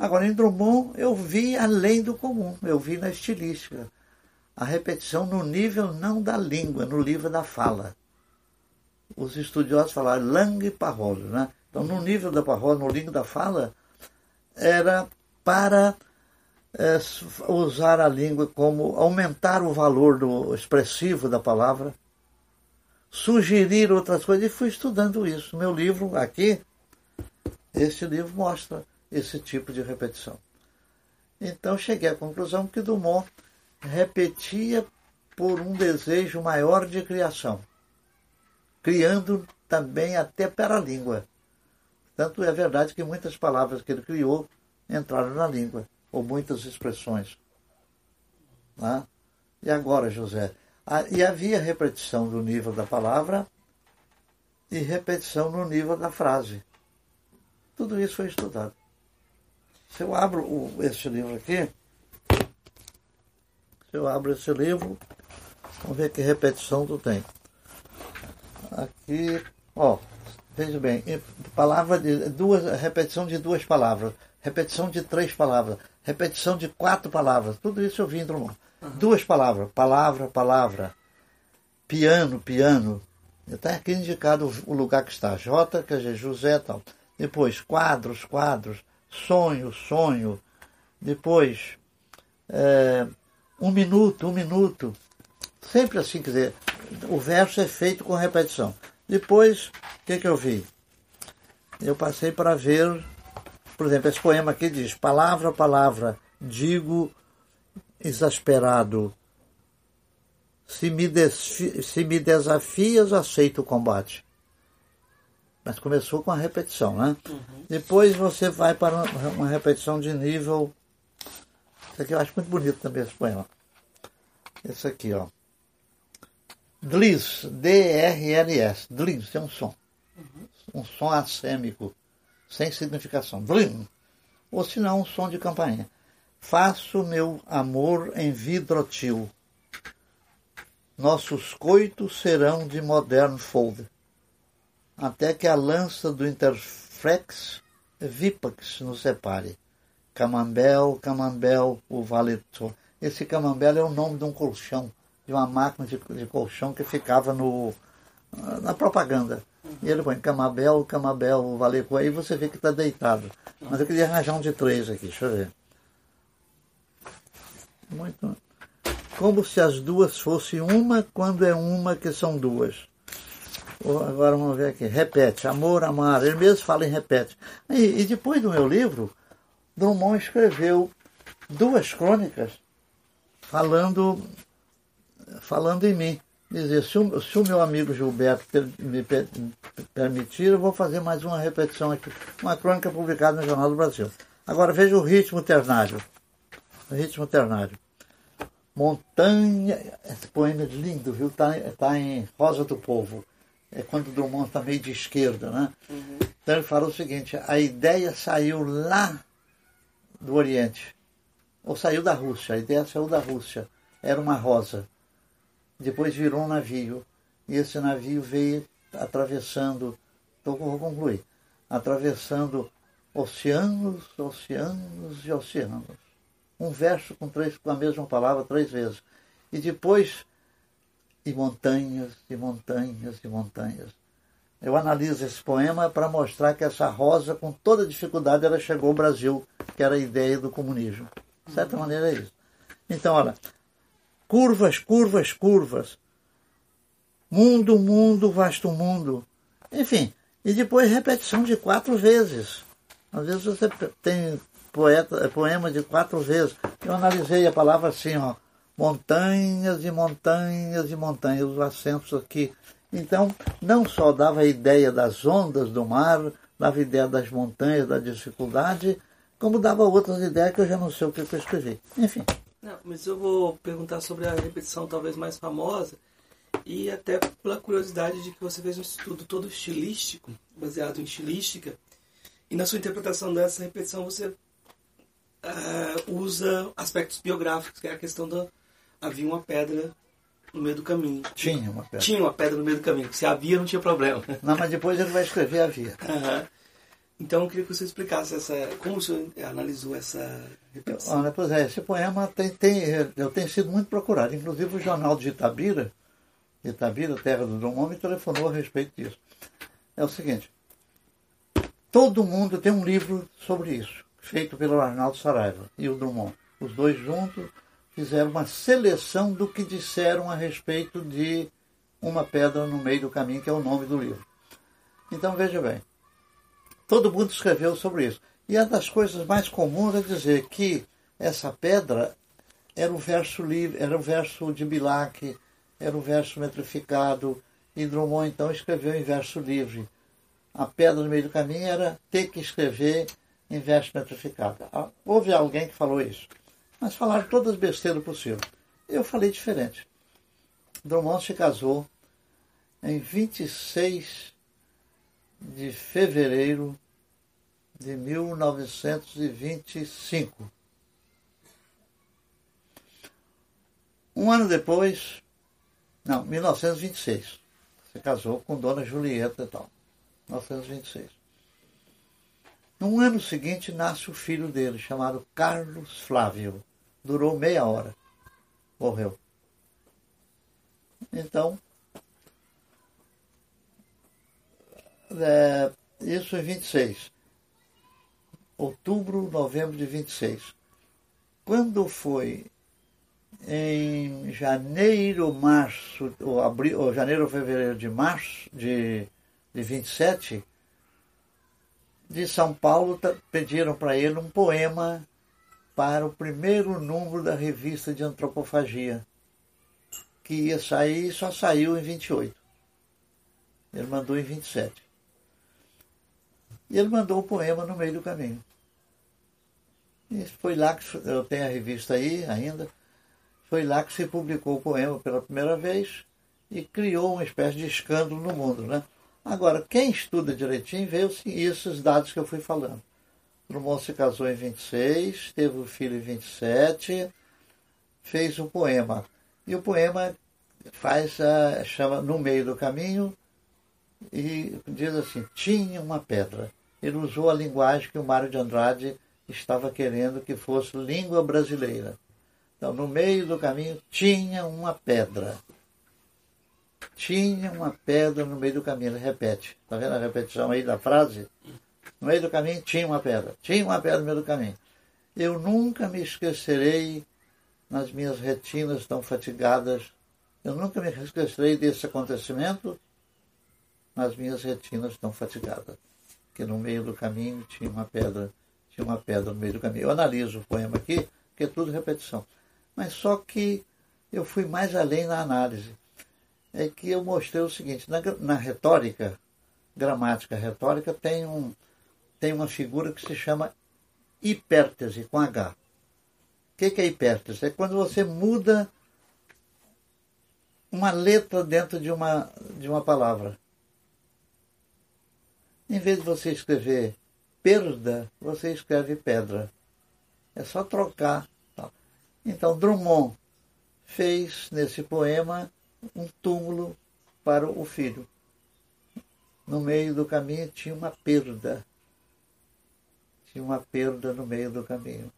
Agora, em Drummond, eu vi além do comum, eu vi na estilística. A repetição no nível não da língua, no nível da fala. Os estudiosos falaram langue parole, né? Então, no nível da parole, no nível da fala, era para é, usar a língua como aumentar o valor do expressivo da palavra, sugerir outras coisas, e fui estudando isso. Meu livro aqui, esse livro mostra esse tipo de repetição. Então cheguei à conclusão que Dumont repetia por um desejo maior de criação, criando também até para a língua. Tanto é verdade que muitas palavras que ele criou entraram na língua, ou muitas expressões. Né? E agora, José? Ah, e havia repetição do nível da palavra e repetição no nível da frase. Tudo isso foi estudado. Se eu abro o, esse livro aqui, se eu abro esse livro, vamos ver que repetição tu tem. Aqui, ó, veja bem, palavra de duas, repetição de duas palavras, repetição de três palavras, repetição de quatro palavras, tudo isso eu vi em Drummond. Uhum. Duas palavras, palavra, palavra, piano, piano. Está aqui indicado o lugar que está, J, quer dizer, José tal. Depois, quadros, quadros, sonho, sonho. Depois, é, um minuto, um minuto. Sempre assim, quer dizer, o verso é feito com repetição. Depois, o que, que eu vi? Eu passei para ver, por exemplo, esse poema aqui diz: palavra a palavra, digo exasperado. Se me, se me desafias, aceito o combate. Mas começou com a repetição, né? Uhum. Depois você vai para uma repetição de nível. Isso aqui eu acho muito bonito também esse poema. Esse aqui, ó. Dlis, D-R-L-S. Dlis, é um som. Uhum. Um som assêmico, sem significação. Dlim. Ou se não, um som de campainha. Faço meu amor em vidrotil. Nossos coitos serão de moderno folder até que a lança do Interflex Vipax nos separe. Camambel, Camambel, o Valetor. Esse Camambel é o nome de um colchão, de uma máquina de, de colchão que ficava no, na propaganda. E ele põe Camabel, Camabel, o Valetor. Aí você vê que está deitado. Mas eu queria arranjar um de três aqui, deixa eu ver. Muito. Como se as duas fossem uma quando é uma que são duas. Agora vamos ver aqui. Repete, amor, amar. Ele mesmo fala em repete. E, e depois do meu livro, Drummond escreveu duas crônicas falando, falando em mim. Dizer, se o, se o meu amigo Gilberto me permitir, eu vou fazer mais uma repetição aqui. Uma crônica publicada no Jornal do Brasil. Agora veja o ritmo ternário. O ritmo ternário. Montanha. Esse poema é lindo, viu? Está tá em Rosa do Povo é quando Drummond está meio de esquerda, né? Uhum. Então ele fala o seguinte, a ideia saiu lá do Oriente, ou saiu da Rússia, a ideia saiu da Rússia, era uma rosa. Depois virou um navio, e esse navio veio atravessando, então vou concluir, atravessando oceanos, oceanos e oceanos. Um verso com, três, com a mesma palavra três vezes. E depois e montanhas e montanhas e montanhas. Eu analiso esse poema para mostrar que essa rosa, com toda dificuldade, ela chegou ao Brasil, que era a ideia do comunismo. De certa uhum. maneira é isso. Então, olha, curvas, curvas, curvas. Mundo, mundo, vasto mundo. Enfim, e depois repetição de quatro vezes. Às vezes você tem poeta, poema de quatro vezes. Eu analisei a palavra assim, ó montanhas e montanhas e montanhas, os assentos aqui. Então, não só dava a ideia das ondas do mar, dava a ideia das montanhas, da dificuldade, como dava outras ideias que eu já não sei o que eu escrevi. Enfim. Não, mas eu vou perguntar sobre a repetição talvez mais famosa, e até pela curiosidade de que você fez um estudo todo estilístico, baseado em estilística, e na sua interpretação dessa repetição você uh, usa aspectos biográficos, que é a questão da havia uma pedra no meio do caminho. Tinha uma pedra. Tinha uma pedra no meio do caminho. Se havia, não tinha problema. <laughs> Não, mas depois ele vai escrever havia. Uhum. Então eu queria que você explicasse essa, como o senhor analisou essa repetição. Olha, pois é, esse poema tem, tem, eu tenho sido muito procurado. Inclusive o jornal de Itabira, Itabira, terra do Drummond, me telefonou a respeito disso. É o seguinte, todo mundo tem um livro sobre isso, feito pelo Arnaldo Saraiva e o Drummond. Os dois juntos fizeram uma seleção do que disseram a respeito de uma pedra no meio do caminho, que é o nome do livro. Então veja bem, Todo mundo escreveu sobre isso. E uma das coisas mais comuns é dizer que essa pedra era o verso livre, era o verso de Bilac, era o verso metrificado, e Drummond então escreveu em verso livre. A pedra no meio do caminho era ter que escrever em verso metrificado. Ah, houve alguém que falou isso, mas falaram todas as besteiras possíveis. Eu falei diferente. Drummond se casou em 26 de fevereiro de 1925. Um ano depois, não, 1926, se casou com Dona Julieta e tal. 1926. No ano seguinte nasce o filho dele, chamado Carlos Flávio. Durou meia hora. Morreu. Então, é, isso em 26. Outubro, novembro de 26. Quando foi em janeiro, março, ou, abril, ou janeiro fevereiro de março de, de 27, de São Paulo pediram para ele um poema para o primeiro número da revista de antropofagia, que ia sair e só saiu em 28. Ele mandou em 27. E ele mandou o poema no meio do caminho. E foi lá que eu tenho a revista aí ainda. Foi lá que se publicou o poema pela primeira vez e criou uma espécie de escândalo no mundo, né? Agora, quem estuda direitinho vê esses dados que eu fui falando. Drummond se casou em 26, teve um filho em 27, fez um poema. E o poema faz a, chama No Meio do Caminho e diz assim, tinha uma pedra ele usou a linguagem que o Mário de Andrade estava querendo que fosse língua brasileira. Então, no meio do caminho tinha uma pedra. Tinha uma pedra no meio do caminho. Ele repete. Está vendo a repetição aí da frase? No meio do caminho tinha uma pedra. Tinha uma pedra no meio do caminho. Eu nunca me esquecerei nas minhas retinas tão fatigadas. Eu nunca me esquecerei desse acontecimento nas minhas retinas tão fatigadas que no meio do caminho tinha uma pedra, tinha uma pedra no meio do caminho. Eu analiso o poema aqui, que é tudo repetição. Mas só que eu fui mais além na análise. É que eu mostrei o seguinte, na, na retórica, gramática retórica, tem, um, tem uma figura que se chama hipértese, com H. O que, é hipértese? É quando você muda uma letra dentro de uma, de uma palavra. Em vez de você escrever perda, você escreve pedra. É só trocar. Então, Drummond fez nesse poema um túmulo para o filho. No meio do caminho tinha uma perda. Tinha uma perda no meio do caminho.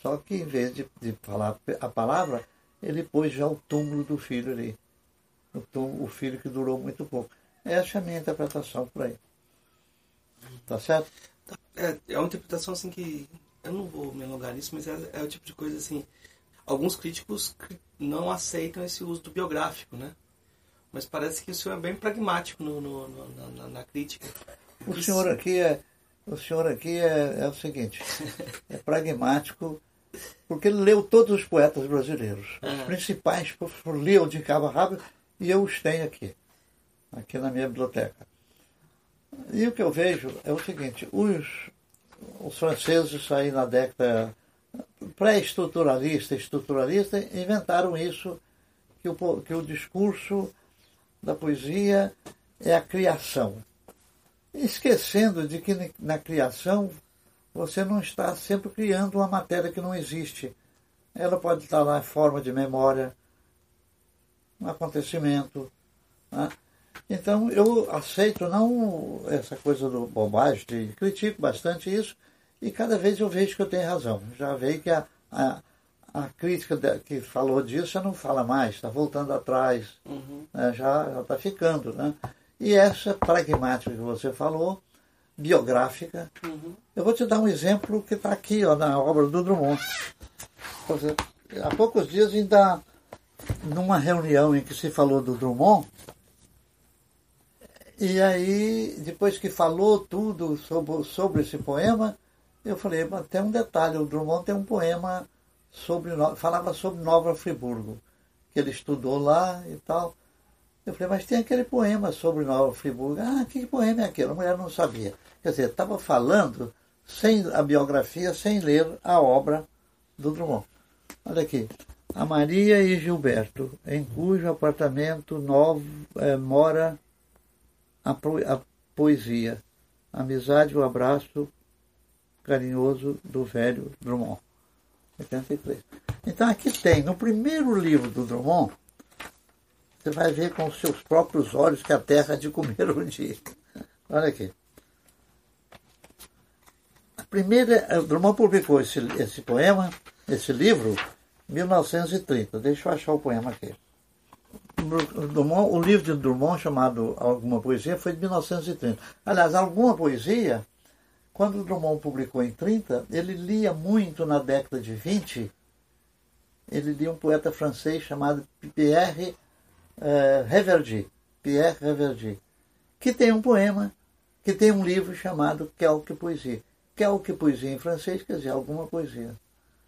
Só que em vez de, de falar a palavra, ele pôs já o túmulo do filho ali. O, túmulo, o filho que durou muito pouco. Essa é a minha interpretação por aí. Tá certo? É, é uma interpretação assim que. Eu não vou me alongar nisso, mas é, é o tipo de coisa assim. Alguns críticos não aceitam esse uso do biográfico, né? Mas parece que o senhor é bem pragmático no, no, no na, na, crítica. O Isso... senhor aqui é. O senhor aqui é, é o seguinte, é pragmático, porque ele leu todos os poetas brasileiros. Os principais, por Leo de Cabo Rabo, e eu os tenho aqui, aqui na minha biblioteca. E o que eu vejo é o seguinte, os, os franceses aí na década pré-estruturalista, estruturalista, inventaram isso, que o, que o discurso da poesia é a criação. Esquecendo de que na criação você não está sempre criando uma matéria que não existe. Ela pode estar lá em forma de memória, um acontecimento. Né? Então eu aceito não essa coisa do bobagem, critico bastante isso, e cada vez eu vejo que eu tenho razão. Já vejo que a, a, a crítica que falou disso já não fala mais, está voltando atrás, uhum. né? já está ficando. Né? E essa pragmática que você falou, biográfica, uhum. eu vou te dar um exemplo que está aqui ó, na obra do Drummond. Há poucos dias, ainda numa reunião em que se falou do Drummond, e aí, depois que falou tudo sobre, sobre esse poema, eu falei, mas tem um detalhe, o Drummond tem um poema sobre, falava sobre Nova Friburgo, que ele estudou lá e tal. Eu falei, mas tem aquele poema sobre Nova Friburgo. Ah, que poema é aquele? A mulher não sabia. Quer dizer, estava falando sem a biografia, sem ler a obra do Drummond. Olha aqui. A Maria e Gilberto, em cujo apartamento novo é, mora a, a poesia, a amizade e o abraço carinhoso do velho Drummond. 83. Então aqui tem, no primeiro livro do Drummond, você vai ver com os seus próprios olhos que a terra de comer um dia. Olha aqui. A primeira, o Drummond publicou esse, esse poema, esse livro, 1930. Deixa eu achar o poema aqui. Drummond, o livro de Drummond, chamado Alguma Poesia, foi de 1930. Aliás, Alguma Poesia, quando Drummond publicou em 30, ele lia muito na década de 20. Ele lia um poeta francês chamado Pierre uh, Reverdy, Pierre Reverdy, que tem um poema, que tem um livro chamado Quelque Poesia. Quelque Poesia em francês quer dizer alguma poesia.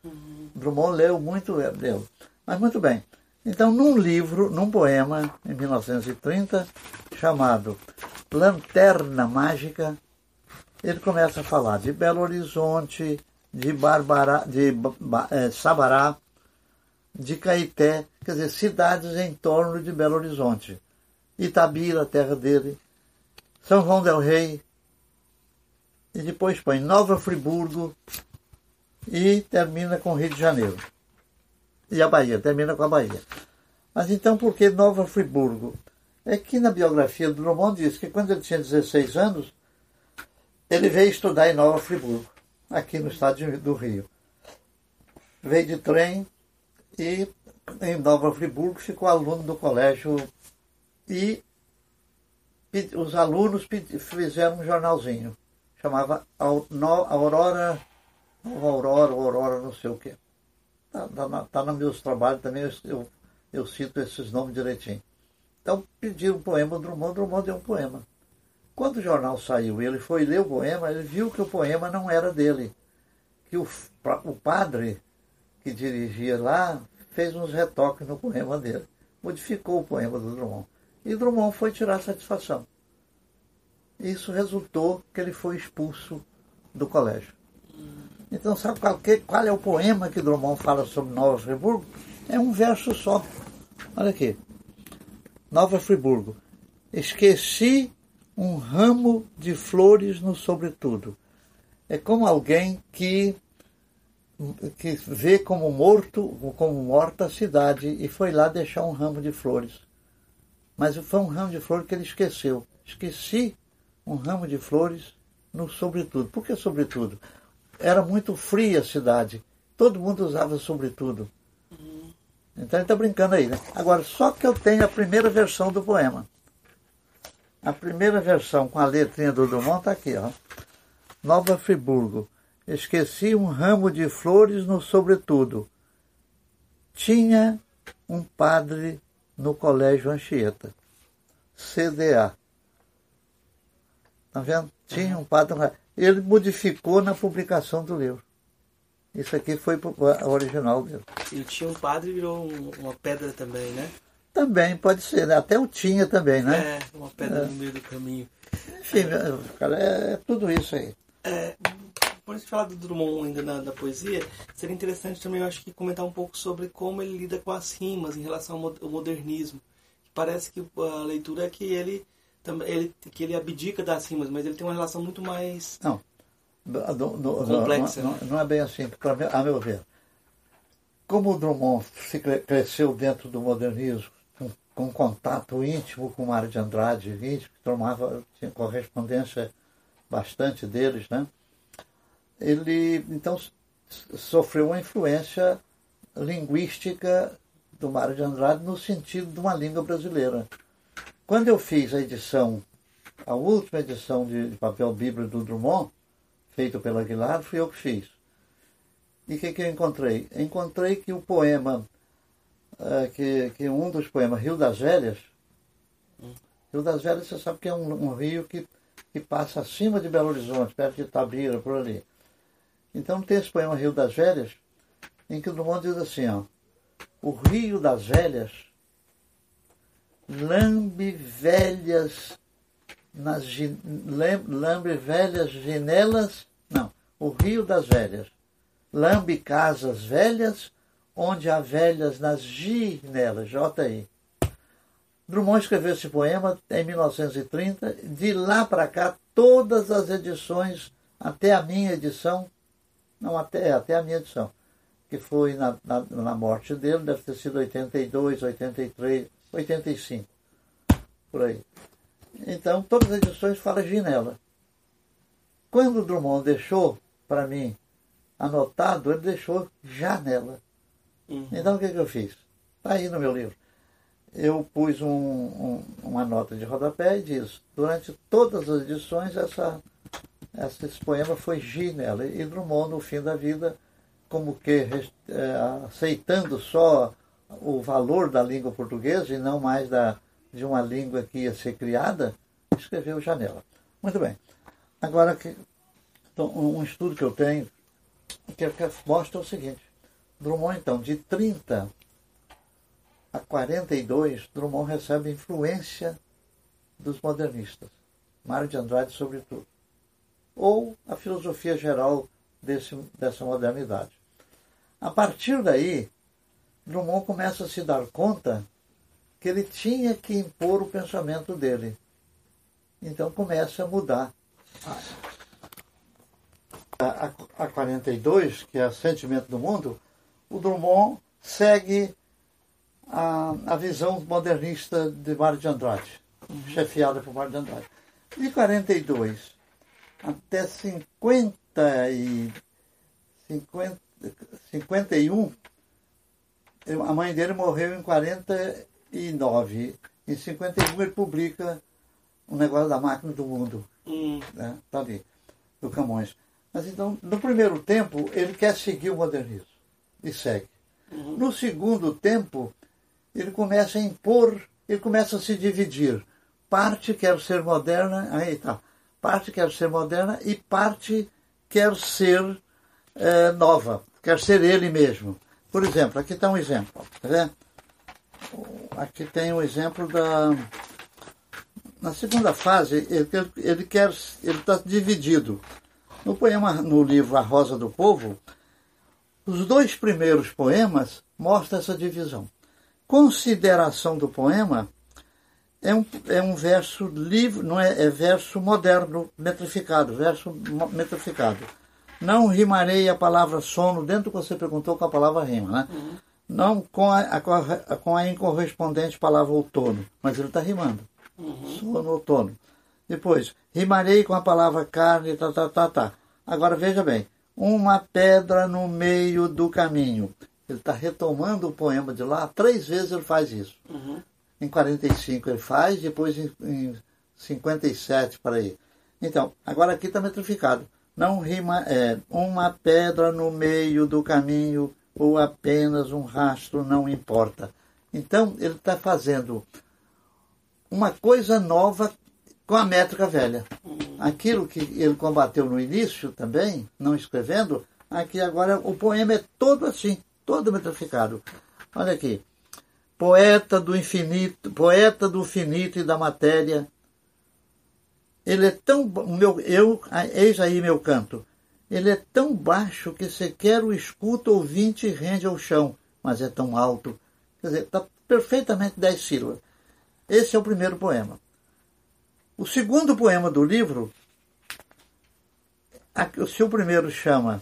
Uhum. Drummond leu muito, leu. Mas muito bem. Então, num livro, num poema, em 1930, chamado Lanterna Mágica, ele começa a falar de Belo Horizonte, de, Barbara, de é, Sabará, de Caeté, quer dizer, cidades em torno de Belo Horizonte. Itabira, terra dele, São João del Rei, e depois põe Nova Friburgo e termina com Rio de Janeiro. E a Bahia, termina com a Bahia. Mas então por que Nova Friburgo? É que na biografia do Drummond diz que quando ele tinha 16 anos, ele veio estudar em Nova Friburgo, aqui no estado do Rio. Veio de trem e em Nova Friburgo ficou aluno do colégio e os alunos fizeram um jornalzinho, chamava Aurora, Aurora, Aurora, não sei o quê. Está tá, tá nos meus trabalhos também, eu, eu, cito esses nomes direitinho. Então pediram um poema Drummond, Drummond deu um poema. Quando o jornal saiu ele foi ler o poema, ele viu que o poema não era dele. Que o, o padre que dirigia lá fez uns retoques no poema dele. Modificou o poema do Drummond. E Drummond foi tirar satisfação. Isso resultou que ele foi expulso do colégio. Então, sabe qual, que, qual é o poema que Drummond fala sobre Nova Friburgo? É um verso só. Olha aqui. Nova Friburgo. Esqueci um ramo de flores no sobretudo. É como alguém que que vê como morto, como morta a cidade e foi lá deixar um ramo de flores. Mas foi um ramo de flores que ele esqueceu. Esqueci um ramo de flores no sobretudo. Por que sobretudo? Era muito fria a cidade. Todo mundo usava sobretudo. Então ele está brincando aí, né? Agora, só que eu tenho a primeira versão do poema. A primeira versão com a letrinha do Drummond está aqui, ó. Nova Friburgo. Esqueci um ramo de flores no sobretudo. Tinha um padre no Colégio Anchieta. CDA. Tá vendo? Tinha um padre. Ele modificou na publicação do livro. Isso aqui foi o original dele. E tinha um padre virou uma pedra também, né? Também, pode ser, né? Até o tinha também, né? É, uma pedra é. no meio do caminho. Enfim, é. cara, é, é, tudo isso aí. É, por isso falar do Drummond ainda na, poesia, seria interessante também, eu acho que comentar um pouco sobre como ele lida com as rimas em relação ao modernismo. parece que a leitura é que ele, ele, que ele abdica das rimas, mas ele tem uma relação muito mais não, complexa. Não, não, é bem assim, a meu ver. Como o Drummond se cresceu dentro do modernismo, com, com contato íntimo com o Mário de Andrade, íntimo, que tomava, tinha correspondência bastante deles, né? Ele então sofreu uma influência linguística do Mário de Andrade no sentido de uma língua brasileira. Quando eu fiz a edição, a última edição de, de papel Bíblia do Drummond, feito pelo Aguilar, fui eu que fiz. E o que, que eu encontrei? Encontrei que o poema, uh, que, que um dos poemas, Rio das Velhas, Rio das Velhas, você sabe que é um, um rio que, que passa acima de Belo Horizonte, perto de Tabira, por ali. Então tem esse poema Rio das Velhas, em que o Drummond diz assim, ó, o Rio das Velhas lambe velhas nas lambe velhas janelas, não, o Rio das Velhas lambe casas velhas onde há velhas nas janelas, J.I. Drummond escreveu esse poema em 1930, de lá para cá todas as edições até a minha edição não, até, até a minha edição, que foi na, na, na morte dele, deve ter sido 82, 83, 85, por aí. Então, todas as edições falam Ginela. Quando o Drummond deixou para mim anotado, ele deixou Janela. Uhum. Então, o que, que eu fiz? Está aí no meu livro. Eu pus um, um, uma nota de rodapé e diz: durante todas as edições, essa esse poema foi Ginela e Drummond, no fim da vida, como que é, aceitando só o valor da língua portuguesa e não mais da, de uma língua que ia ser criada, escreveu Janela. Muito bem. Agora, que, então, um estudo que eu tenho que mostra o seguinte. Drummond, então, de 30 a 42, Drummond recebe influência dos modernistas. Mário de Andrade, sobretudo ou a filosofia geral desse, dessa modernidade. A partir daí, Drummond começa a se dar conta que ele tinha que impor o pensamento dele. Então começa a mudar. A, a, a 42, que é o Sentimento do Mundo, o Drummond segue a, a visão modernista de Mário de Andrade, uhum. chefiada por Mário de Andrade. De 42 até 50 e 50, 51, a mãe dele morreu em 49. Em 51 ele publica um negócio da máquina do mundo. Hum. Né? Tá ali, do Camões. Mas então, no primeiro tempo, ele quer seguir o modernismo. E segue. Uhum. No segundo tempo, ele começa a impor, ele começa a se dividir. Parte quer ser moderna, aí tá parte quer ser moderna e parte quer ser é, nova, quer ser ele mesmo. Por exemplo, aqui está um exemplo. Tá aqui tem um exemplo da. Na segunda fase, ele, ele quer. ele está dividido. No poema, no livro A Rosa do Povo, os dois primeiros poemas mostram essa divisão. Consideração do poema é um, é um verso livre, não é, é verso moderno, metrificado, verso metrificado. Não rimarei a palavra sono, dentro do que você perguntou com a palavra rima, né? Uhum. Não com a, a, com a incorrespondente palavra outono, mas ele está rimando. Uhum. Sono, outono. Depois, rimarei com a palavra carne, tá, tá, tá, tá. Agora veja bem, uma pedra no meio do caminho. Ele está retomando o poema de lá, três vezes ele faz isso. Uhum em 45 ele faz, depois em, em 57 para aí. Então, agora aqui está metrificado. Não rima é uma pedra no meio do caminho ou apenas um rastro, não importa. Então, ele está fazendo uma coisa nova com a métrica velha. Aquilo que ele combateu no início também, não escrevendo, aqui agora o poema é todo assim, todo metrificado. Olha aqui poeta do infinito, poeta do finito e da matéria. Ele é tão meu eu eis aí meu canto. Ele é tão baixo que sequer o escuta ouvinte rende ao chão, mas é tão alto. Quer dizer, está perfeitamente dez sílabas. Esse é o primeiro poema. O segundo poema do livro, o primeiro chama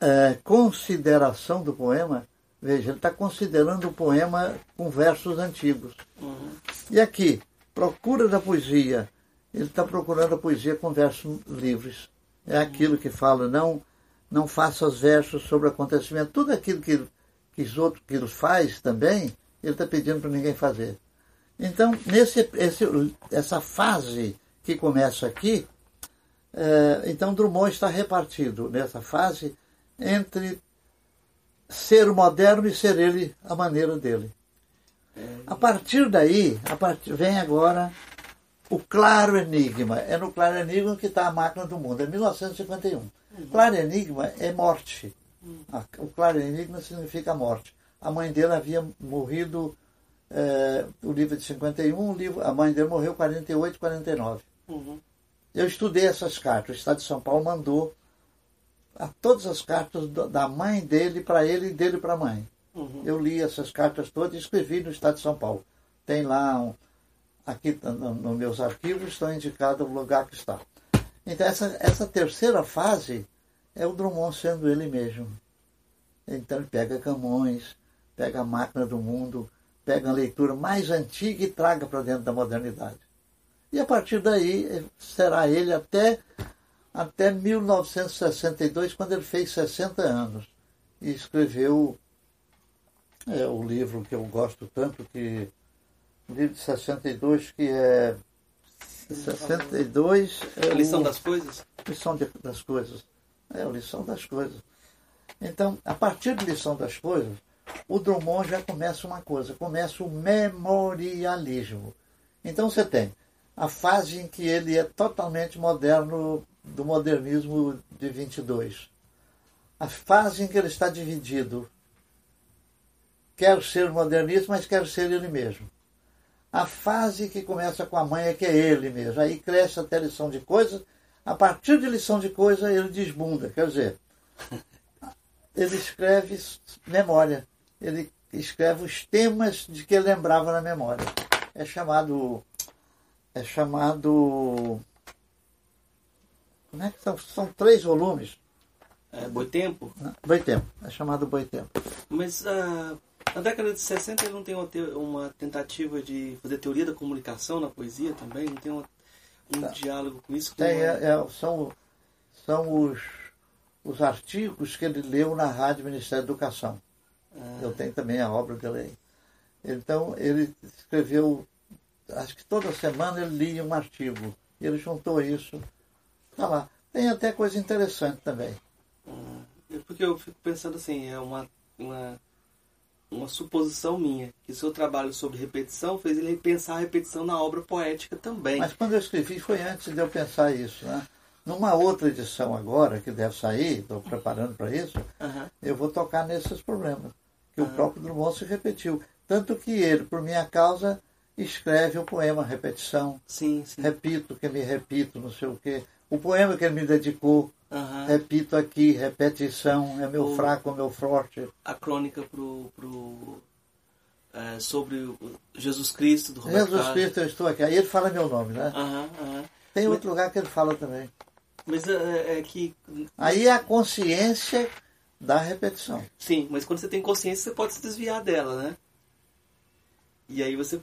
é, Consideração do Poema, veja, ele está considerando o poema com versos antigos. Uhum. E aqui, Procura da Poesia, ele está procurando a poesia com versos livres. É aquilo que fala, não não faça os versos sobre acontecimento. Tudo aquilo que, que os outros que ele faz também, ele está pedindo para ninguém fazer. Então, nesse, esse, essa fase que começa aqui, é, então Drummond está repartido nessa fase entre ser moderno e ser ele a maneira dele. A partir daí, a partir, vem agora o claro enigma. É no claro enigma que está a máquina do mundo. É 1951. Uhum. Claro enigma é morte. Uhum. O claro enigma significa morte. A mãe dele havia morrido é, o livro de 51, o livro, a mãe dele morreu em 48, 49. Uhum. Eu estudei essas cartas. O Estado de São Paulo mandou a todas as cartas da mãe dele para ele e dele para a mãe. Uhum. Eu li essas cartas todas e escrevi no Estado de São Paulo. Tem lá, um, aqui nos no meus arquivos, estão indicados o lugar que está. Então, essa, essa terceira fase é o Drummond sendo ele mesmo. Então, ele pega Camões, pega a máquina do mundo, pega a leitura mais antiga e traga para dentro da modernidade. E a partir daí será ele até, até 1962, quando ele fez 60 anos e escreveu é, o livro que eu gosto tanto, que o livro de 62, que é 62. É a lição o, das coisas? Lição de, das coisas. É, a lição das coisas. Então, a partir de lição das coisas, o Drummond já começa uma coisa, começa o memorialismo. Então você tem a fase em que ele é totalmente moderno do modernismo de 22. A fase em que ele está dividido. Quer ser modernista, mas quer ser ele mesmo. A fase que começa com a mãe é que é ele mesmo. Aí cresce até a lição de coisas. A partir de lição de coisa, ele desbunda. Quer dizer, <laughs> ele escreve memória ele escreve os temas de que ele lembrava na memória. É chamado. É chamado. É que são? São três volumes. É, Boitempo? Boitempo. É chamado Boitempo. Mas uh, na década de 60 ele não tem uma, uma, tentativa de fazer teoria da comunicação na poesia também? Não tem uma, um tá. diálogo com isso? Com tem, uma... é, é, são, são os, os artigos que ele leu na Rádio Ministério da Educação. Ah. Eu tenho também a obra dele aí. Então, ele escreveu, acho que toda semana ele lia um artigo. E ele juntou isso. Tá lá. Tem até coisa interessante também. Ah, porque eu fico pensando assim, é uma, uma, uma suposição minha, que seu trabalho sobre repetição fez ele pensar a repetição na obra poética também. Mas quando eu escrevi foi antes de eu pensar isso, né? Numa outra edição agora, que deve sair, estou preparando para isso, uhum. eu vou tocar nesses problemas. Que uhum. o próprio Drummond se repetiu. Tanto que ele, por minha causa, escreve o poema Repetição. Sim, sim. Repito que me repito, não sei o quê. O poema que ele me dedicou, uhum. repito aqui, repetição, é meu o, fraco, é meu forte. A crônica pro, pro, é, sobre Jesus Cristo, do Roberto Jesus Cristo, eu estou aqui. Aí ele fala meu nome, né? Uhum, Tem outro lugar que ele fala também. Mas é, é que. Aí é a consciência da repetição. Sim, mas quando você tem consciência, você pode se desviar dela, né? E aí você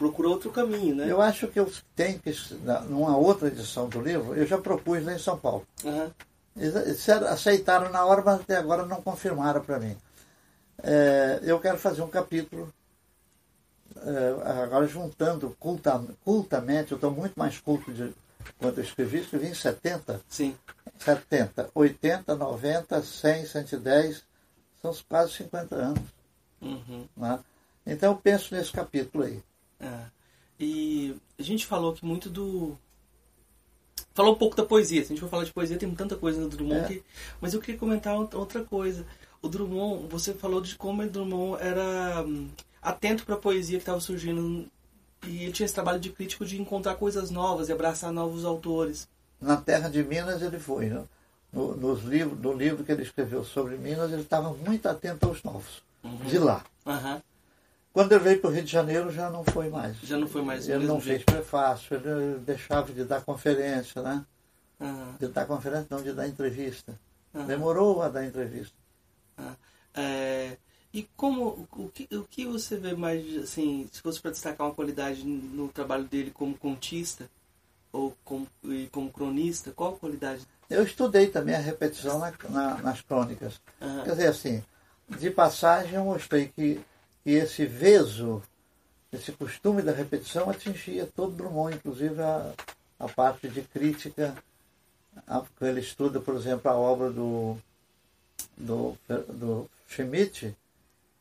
procura outro caminho, né? Eu acho que eu tenho que, numa outra edição do livro, eu já propus lá em São Paulo. Uhum. Eles aceitaram na hora, mas até agora não confirmaram para mim. É, eu quero fazer um capítulo, é, agora juntando culta, cultamente, eu estou muito mais culto de, quando eu escrevi, escrevi em 70. Sim. 70, 80, 90, 100, 110, são quase 50 anos. Uhum. Né? Então eu penso nesse capítulo aí. É. E a gente falou aqui muito do. Falou um pouco da poesia. Se a gente for falar de poesia, tem tanta coisa no Drummond. É. Que... Mas eu queria comentar outra coisa. O Drummond, você falou de como o Drummond era hum, atento para a poesia que estava surgindo e ele tinha esse trabalho de crítico de encontrar coisas novas e abraçar novos autores. Na terra de Minas ele foi, né? no, nos livros, no livro que ele escreveu sobre Minas, ele estava muito atento aos novos, uhum. de lá. Uhum. Quando ele veio para o Rio de Janeiro já não foi mais. Já não foi mais Ele não fez jeito. prefácio, ele deixava de dar conferência, né? Aham, De dar conferência, não, de dar entrevista. aham. Demorou a dar entrevista. É, e como o que, o que você vê mais assim, se fosse para destacar uma qualidade no trabalho dele como contista ou como, e como cronista, qual a qualidade? Eu estudei também a repetição na- na- nas crônicas. Quer dizer, assim, de passagem eu mostrei que, que esse veso, esse costume da repetição atingia todo Drummond, inclusive a, a parte de crítica, a, que ele estuda, por exemplo, a obra do, do, do Schmidt,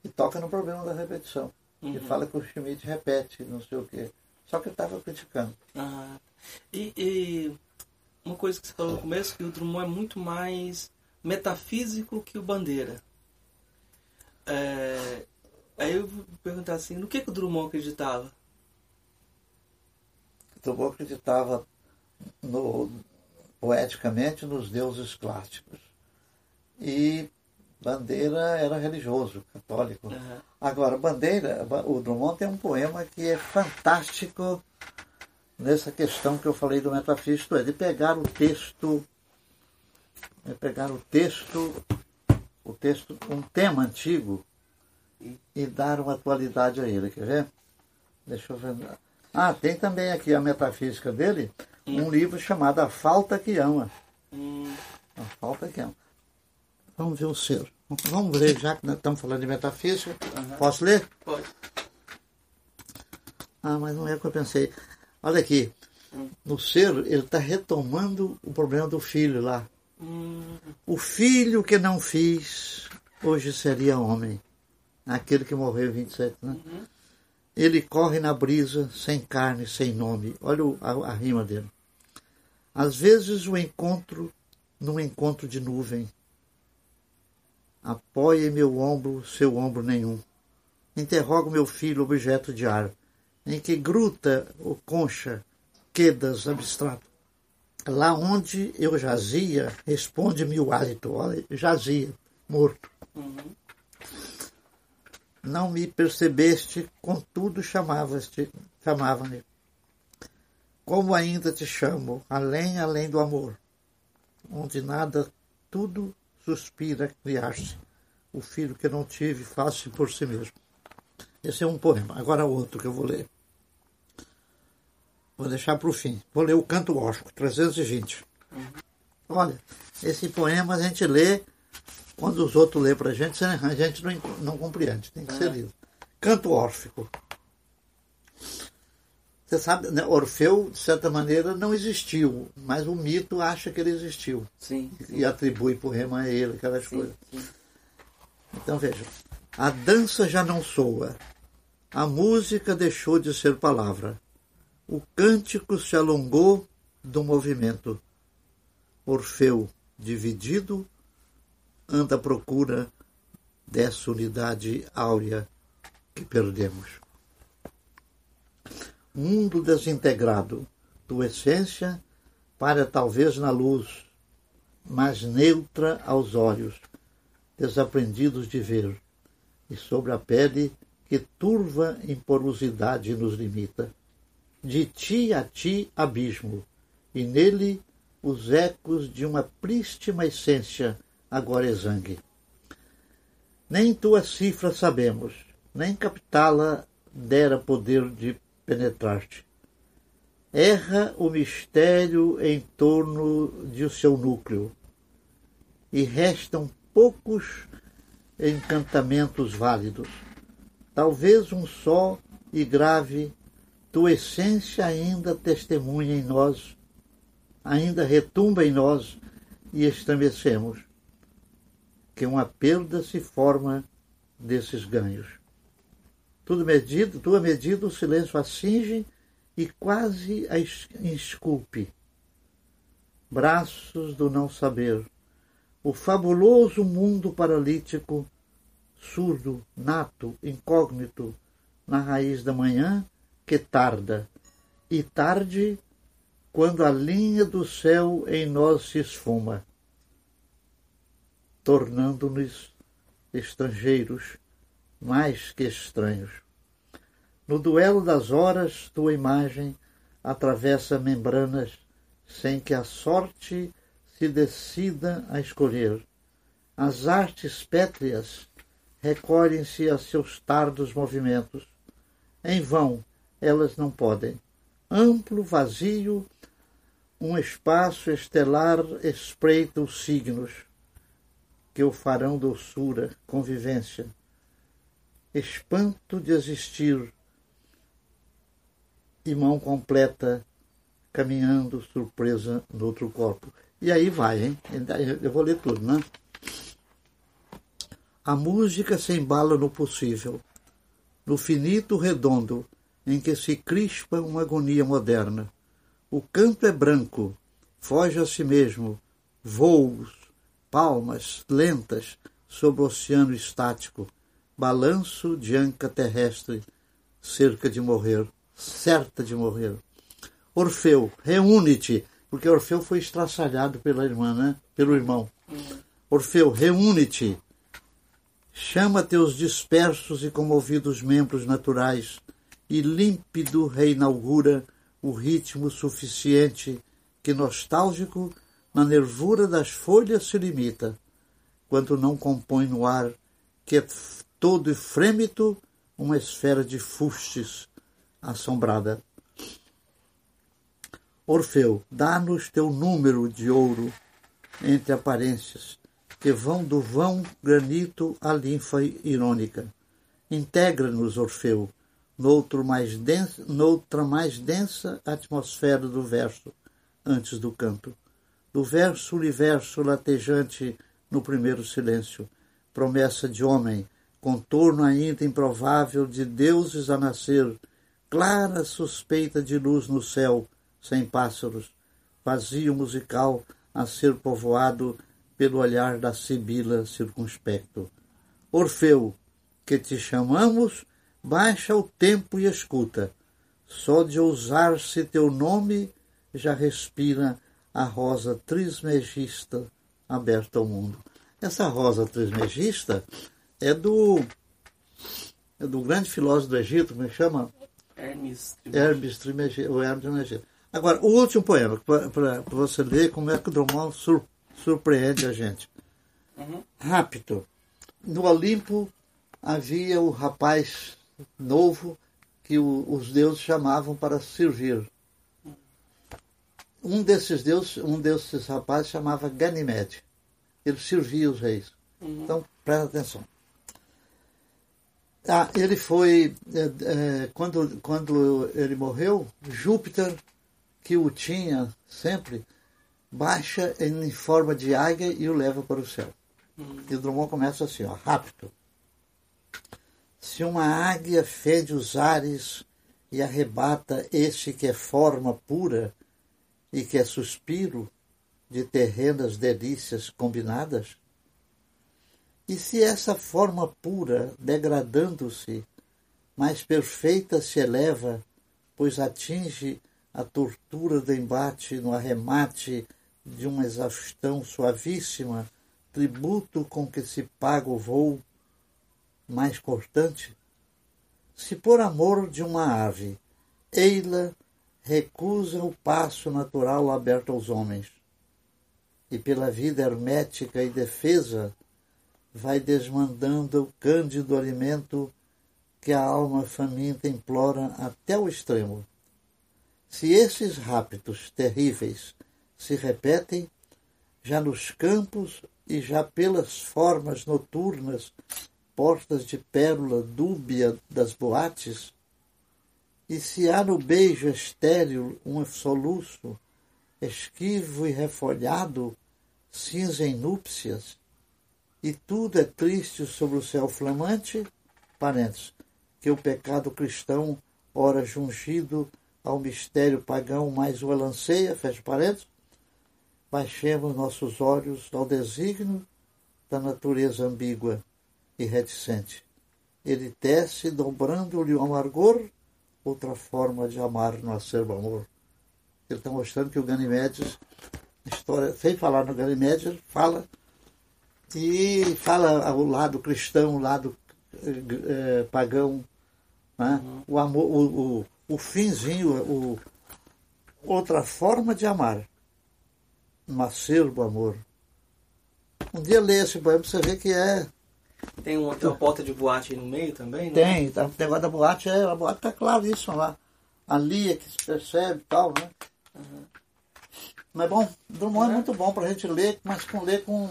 e toca no problema da repetição. E Uhum. fala que o Schmidt repete, não sei o quê. Só que ele estava criticando. aham. E, e uma coisa que você falou no começo, que o Drummond é muito mais metafísico que o Bandeira. É, aí eu perguntar assim, no que, que o Drummond acreditava? Drummond acreditava no, poeticamente nos deuses clássicos. E Bandeira era religioso, católico. Aham. Agora, Bandeira, o Drummond tem um poema que é fantástico nessa questão que eu falei do metafísico, é de pegar o texto, é pegar o texto, o texto, um tema antigo e dar uma atualidade a ele. Quer ver? Deixa eu ver. Ah, tem também aqui a metafísica dele, um livro chamado A Falta que Ama. Hum, A Falta que Ama. Vamos ver o ser. Vamos ler, já que nós estamos falando de metafísica. Posso ler? pode. Ah, mas não é o que eu pensei. Olha aqui. No ser, ele está retomando o problema do filho lá. Hum, O filho que não fiz, hoje seria homem. Aquele que morreu em 27, né? Ele corre na brisa, sem carne, sem nome. Olha a, a rima dele. Às vezes o encontro num encontro de nuvem. Apoia em meu ombro seu ombro nenhum. Interrogo meu filho, objeto de ar, em que gruta o concha, quedas abstrato. Lá onde eu jazia, responde-me o hálito. Olha, jazia, morto. uhum. Não me percebeste, contudo chamavas-te, chamava-me. Como ainda te chamo, além, além do amor, onde nada, tudo suspira criar-se. O filho que não tive, faço por si mesmo. Esse é um poema. Agora outro que eu vou ler. Vou deixar para o fim. Vou ler o Canto Ósco, 320. Olha, esse poema a gente lê quando os outros lêem para a gente, a gente não, não compreende, tem que ser lido. Canto órfico. Você sabe, né, Orfeu, de certa maneira, não existiu, mas o mito acha que ele existiu Sim. e atribui poema a ele, aquelas Sim, coisas. sim. Então veja, a dança já não soa, a música deixou de ser palavra, o cântico se alongou do movimento. Orfeu, dividido, anda à procura dessa unidade áurea que perdemos. Mundo desintegrado, tua essência para talvez na luz, mas neutra aos olhos, desaprendidos de ver, e sobre a pele que turva em porosidade nos limita. De ti a ti abismo, e nele os ecos de uma prístima essência agora exangue. Nem tua cifra sabemos, nem captá-la dera poder de penetrar-te. Erra o mistério em torno de o seu núcleo, e restam poucos encantamentos válidos. Talvez um só e grave, tua essência ainda testemunha em nós, ainda retumba em nós e estremecemos que uma perda se forma desses ganhos. Tudo medido, tua medida o silêncio a cinge e quase a esculpe. Braços do não saber, o fabuloso mundo paralítico, surdo, nato, incógnito, na raiz da manhã que tarda, e tarde quando a linha do céu em nós se esfuma, tornando-nos estrangeiros mais que estranhos. No duelo das horas, tua imagem atravessa membranas sem que a sorte se decida a escolher. As artes pétreas recolhem-se a seus tardos movimentos. Em vão, elas não podem. Amplo, vazio, um espaço estelar espreita os signos que o farão doçura, convivência, espanto de existir e mão completa caminhando surpresa no outro corpo. E aí vai, hein? Eu vou ler tudo, né? A música se embala no possível, no finito redondo em que se crispa uma agonia moderna. O canto é branco, foge a si mesmo, voos, palmas lentas sobre o oceano estático, balanço de anca terrestre, cerca de morrer, certa de morrer. Orfeu, reúne-te, porque Orfeu foi estraçalhado pela irmã, né? Pelo irmão. Orfeu, reúne-te. Chama teus dispersos e comovidos membros naturais e límpido reinaugura o ritmo suficiente que nostálgico na nervura das folhas se limita, quando não compõe no ar, que é todo e frêmito, uma esfera de fustes assombrada. Orfeu, dá-nos teu número de ouro entre aparências, que vão do vão granito à linfa irônica. Integra-nos, Orfeu, noutro mais densa, noutra mais densa atmosfera do verso, antes do canto. Do verso universo latejante no primeiro silêncio, promessa de homem, contorno ainda improvável de deuses a nascer, clara suspeita de luz no céu, sem pássaros, vazio musical a ser povoado pelo olhar da sibila circunspecto. Orfeu, que te chamamos baixa o tempo e escuta. Só de ousar-se teu nome já respira a rosa trismegista aberta ao mundo. Essa rosa trismegista é do é do grande filósofo do Egito, como é chama? Hermes. O Hermes Trismegisto. Agora, o último poema, para você ver como é que o Drummond sur, surpreende a gente. Uhum. Rápido. No Olimpo havia o rapaz novo que o, os deuses chamavam para servir. Um desses deuses, um desses rapazes chamava Ganymede. Ele servia os reis. Uhum. Então, presta atenção. Ah, ele foi, é, é, quando, quando ele morreu, Júpiter, que o tinha sempre, baixa em forma de águia e o leva para o céu. Uhum. E o Drummond começa assim, ó, rápido. Se uma águia fede os ares e arrebata este que é forma pura e que é suspiro de terrenas delícias combinadas? E se essa forma pura, degradando-se, mais perfeita se eleva, pois atinge a tortura do embate no arremate de uma exaustão suavíssima, tributo com que se paga o voo, mais cortante? Se por amor de uma ave, ei-la recusa o passo natural aberto aos homens, e pela vida hermética e defesa vai desmandando o cândido alimento que a alma faminta implora até o extremo. Se esses raptos terríveis se repetem, já nos campos e já pelas formas noturnas portas de pérola dúbia das boates? E se há no beijo estéril um soluço, esquivo e refolhado, cinza em núpcias, e tudo é triste sobre o céu flamante, que o pecado cristão, ora jungido ao mistério pagão, mais o alanceia, fecha parênteses, baixemos nossos olhos ao desígnio da natureza ambígua e reticente. Ele tece, dobrando-lhe o amargor, outra forma de amar no acervo amor. Ele está mostrando que o Ganimedes, história, sem falar no Ganimedes, fala e fala o lado cristão, o lado eh, pagão Né? Uhum. O amor, o, o, o finzinho, o, outra forma de amar. Um acerbo amor. Um dia lê esse poema você ver que é. Tem uma, tem uma porta de boate aí no meio também, né? Tem, tá, o negócio da boate, é, a boate tá claríssima lá. Ali é que se percebe e tal, né? Mas bom, Drummond é muito bom pra gente ler, mas com ler com,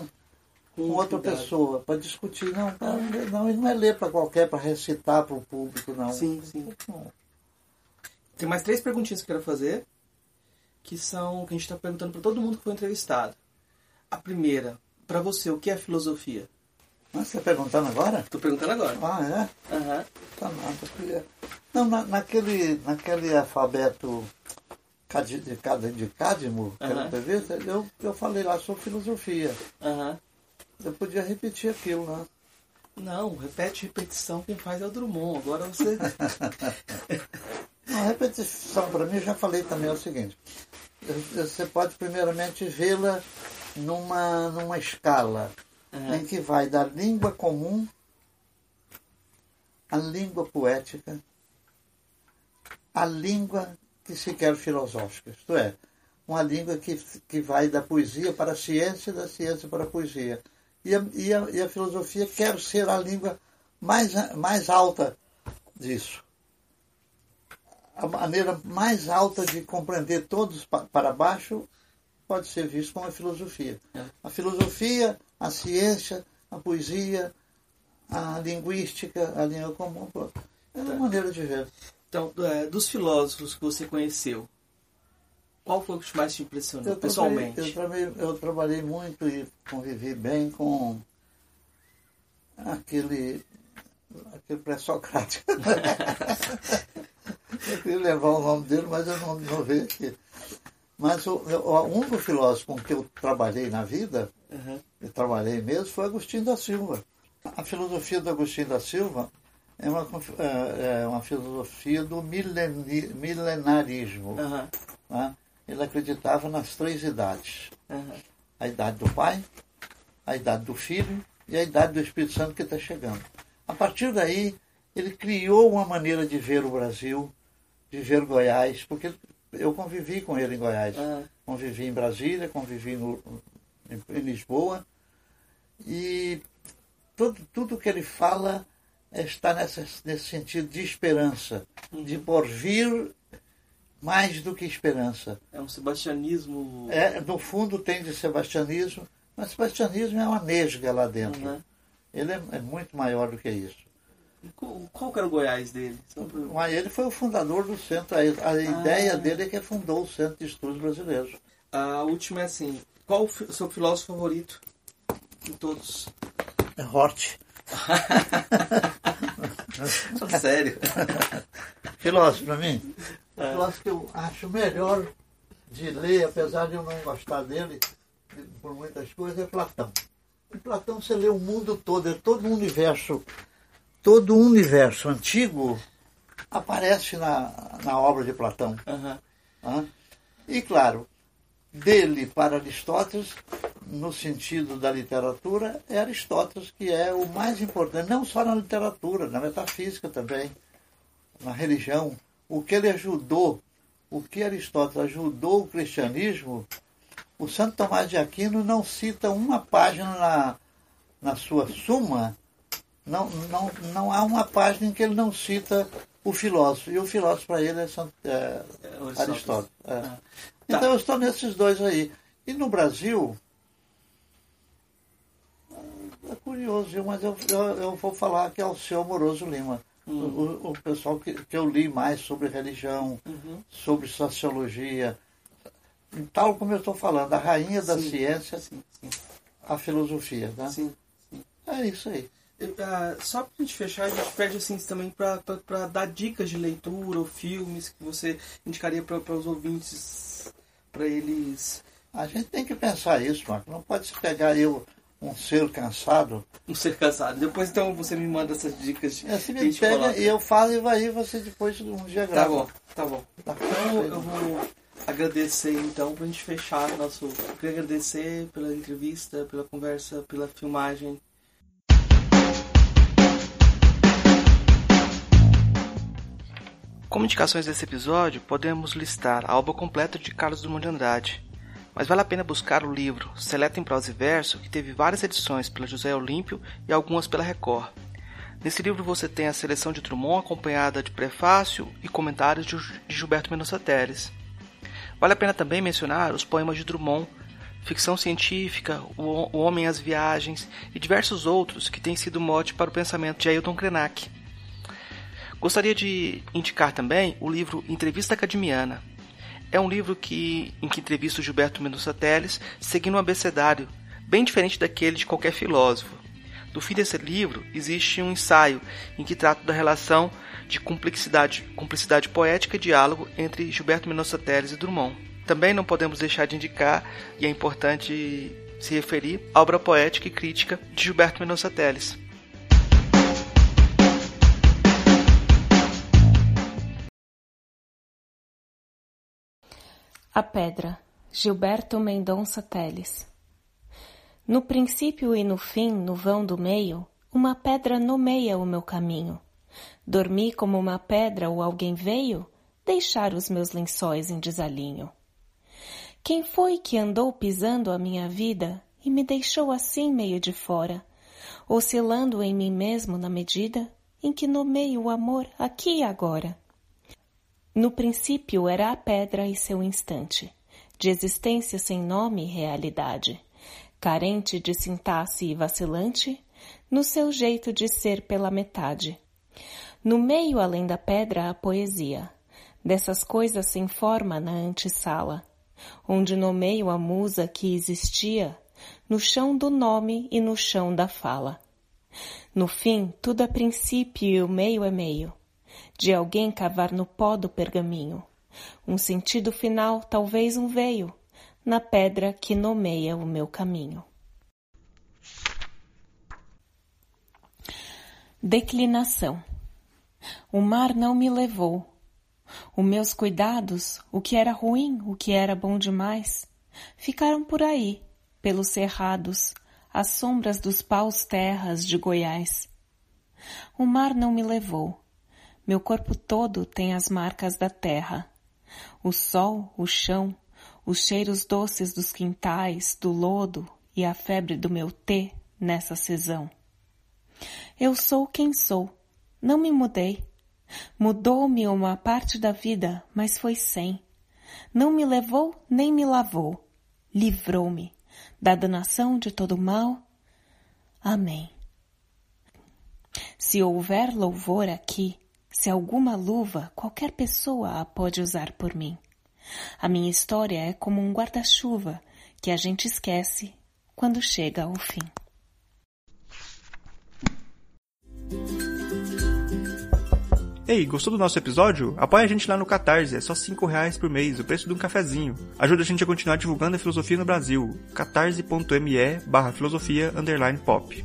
com outra cuidado. pessoa, para discutir. Não, pra- não, ele não é ler para qualquer, para recitar para o público, não. Sim, sim. Não. Tem mais três perguntinhas que eu quero fazer, que são que a gente está perguntando para todo mundo que foi entrevistado. A primeira, para você, o que é filosofia? Mas você tá perguntando agora? Tô perguntando agora. Ah, é? Aham. Tá nada. Não, na, naquele, naquele alfabeto de, cada de Cadmo, aquela Aham. entrevista, eu, eu falei lá sobre filosofia. Aham. Eu podia repetir aquilo, né? Não, repete repetição, quem faz é o Drummond. Agora você. <laughs> A repetição, para mim, eu já falei também é o seguinte: você pode, primeiramente, vê-la numa, numa escala Aham. em que vai da língua comum à língua poética, à língua que se quer filosófica, isto é, uma língua que, que vai da poesia para a ciência e da ciência para a poesia. E a, e a, e a filosofia quer ser a língua mais, mais alta disso. A maneira mais alta de compreender todos pa- para baixo pode ser visto como a filosofia. É. A filosofia, a ciência, a poesia, a linguística, a língua comum. É uma maneira de ver. Então, é, dos filósofos que você conheceu, qual foi o que mais te impressionou, Eu trabalhei, pessoalmente? eu, trabalhei, eu trabalhei muito e convivi bem com aquele, aquele pré-socrático. <laughs> eu queria levar o nome dele, mas eu não, não vejo aqui. Mas o, o único filósofo com que eu trabalhei na vida. Eu trabalhei mesmo, foi Agostinho da Silva. A filosofia do Agostinho da Silva é uma, é é uma filosofia do mileni- milenarismo. Aham. né? Ele acreditava nas três idades: Aham. a idade do Pai, a idade do Filho e a idade do Espírito Santo que está chegando. A partir daí, ele criou uma maneira de ver o Brasil, de ver Goiás, porque eu convivi com ele em Goiás. Ah, Convivi em Brasília, convivi no, em, em Lisboa. E tudo, tudo que ele fala está nessa, nesse sentido de esperança, de por vir mais do que esperança. é um sebastianismo. É, no fundo tem de sebastianismo, mas sebastianismo é uma nesga lá dentro. Aham. Ele é, é muito maior do que isso. Qual, qual era o Goiás dele? Mas ele foi o fundador do centro. A, a ideia dele é que fundou o Centro de Estudos Brasileiros. A última é assim: qual o seu filósofo favorito de todos? <laughs> <laughs> É Hort. Sério? Filósofo para mim? O filósofo que eu acho melhor de ler, apesar de eu não gostar dele de- por muitas coisas, é Platão. Em Platão você lê o mundo todo, é todo o universo, todo o universo antigo aparece na, na obra de Platão. Hã? E claro, dele para Aristóteles, no sentido da literatura, é Aristóteles que é o mais importante, não só na literatura, na metafísica também, na religião. O que ele ajudou, o que Aristóteles ajudou o cristianismo, o Santo Tomás de Aquino não cita uma página na, na sua Suma, não, não, não há uma página em que ele não cita o filósofo. E o filósofo para ele é, Santo, é, É, Aristóteles. Aristóteles. é. Tá. Então eu estou nesses dois aí. E no Brasil, é curioso, mas eu, eu, eu vou falar que é o seu Amoroso Lima. O, o- o pessoal que, que eu li mais sobre religião, Uhum. sobre sociologia, tal como eu estou falando, a rainha da Sim, ciência, Sim, sim. a filosofia. Né? sim. É isso aí. Eu, ah, só pra gente fechar, a gente pede assim também pra dar dicas de leitura ou filmes que você indicaria para os ouvintes, para eles A gente tem que pensar isso, Marco. Não pode se pegar eu, um ser cansado, não ser cansados. Depois então você me manda essas dicas e que a me pega coloca. e eu falo e vai você depois um dia Tá grava. bom, tá bom. Tá Então eu vou agradecer então pra gente fechar nosso. Eu queria agradecer pela entrevista, pela conversa, pela filmagem. Como indicações desse episódio, podemos listar a obra completa de Carlos Drummond de Andrade, mas vale a pena buscar o livro Seleta em Prosa e Verso, que teve várias edições pela José Olímpio e algumas pela Record. Nesse livro você tem a seleção de Drummond acompanhada de prefácio e comentários de Gilberto Mendonça Teles. Vale a pena também mencionar os poemas de Drummond, ficção científica, O Homem as Viagens e diversos outros que têm sido mote para o pensamento de Ailton Krenak. Gostaria de indicar também o livro Entrevista Academiana, é um livro que, em que entrevista o Gilberto Mendonça Teles, seguindo um abecedário bem diferente daquele de qualquer filósofo. No fim desse livro, existe um ensaio em que trata da relação de cumplicidade, cumplicidade poética e diálogo entre Gilberto Mendonça Teles e Drummond. Também não podemos deixar de indicar, e é importante se referir, à obra poética e crítica de Gilberto Mendonça Teles. A Pedra, Gilberto Mendonça Teles. No princípio e no fim, no vão do meio, uma pedra nomeia o meu caminho. Dormi como uma pedra ou alguém veio deixar os meus lençóis em desalinho. Quem foi que andou pisando a minha vida e me deixou assim meio de fora, oscilando em mim mesmo na medida em que nomeio o amor aqui e agora? No princípio era a pedra e seu instante, de existência sem nome e realidade, carente de sintaxe e vacilante, no seu jeito de ser pela metade. No meio além da pedra a poesia, dessas coisas sem forma na antessala, onde nomeio a musa que existia, no chão do nome e no chão da fala. No fim, tudo é princípio e o meio é meio de alguém cavar no pó do pergaminho. Um sentido final, talvez um veio, na pedra que nomeia o meu caminho. Declinação. O mar não me levou. Os meus cuidados, o que era ruim, o que era bom demais, ficaram por aí, pelos cerrados, às sombras dos paus terras de Goiás. O mar não me levou. Meu corpo todo tem as marcas da terra. O sol, o chão, os cheiros doces dos quintais, do lodo e a febre do meu tê nessa sesão. Eu sou quem sou, não me mudei. Mudou-me uma parte da vida, mas foi sem. Não me levou nem me lavou. Livrou-me da danação de todo mal. Amém. Se houver louvor aqui, se alguma luva qualquer pessoa a pode usar por mim. A minha história é como um guarda-chuva que a gente esquece quando chega ao fim. Ei, gostou do nosso episódio? Apoie a gente lá no Catarse, é só 5 reais por mês, o preço de um cafezinho. Ajuda a gente a continuar divulgando a filosofia no Brasil. catarse.me barra filosofia underline pop.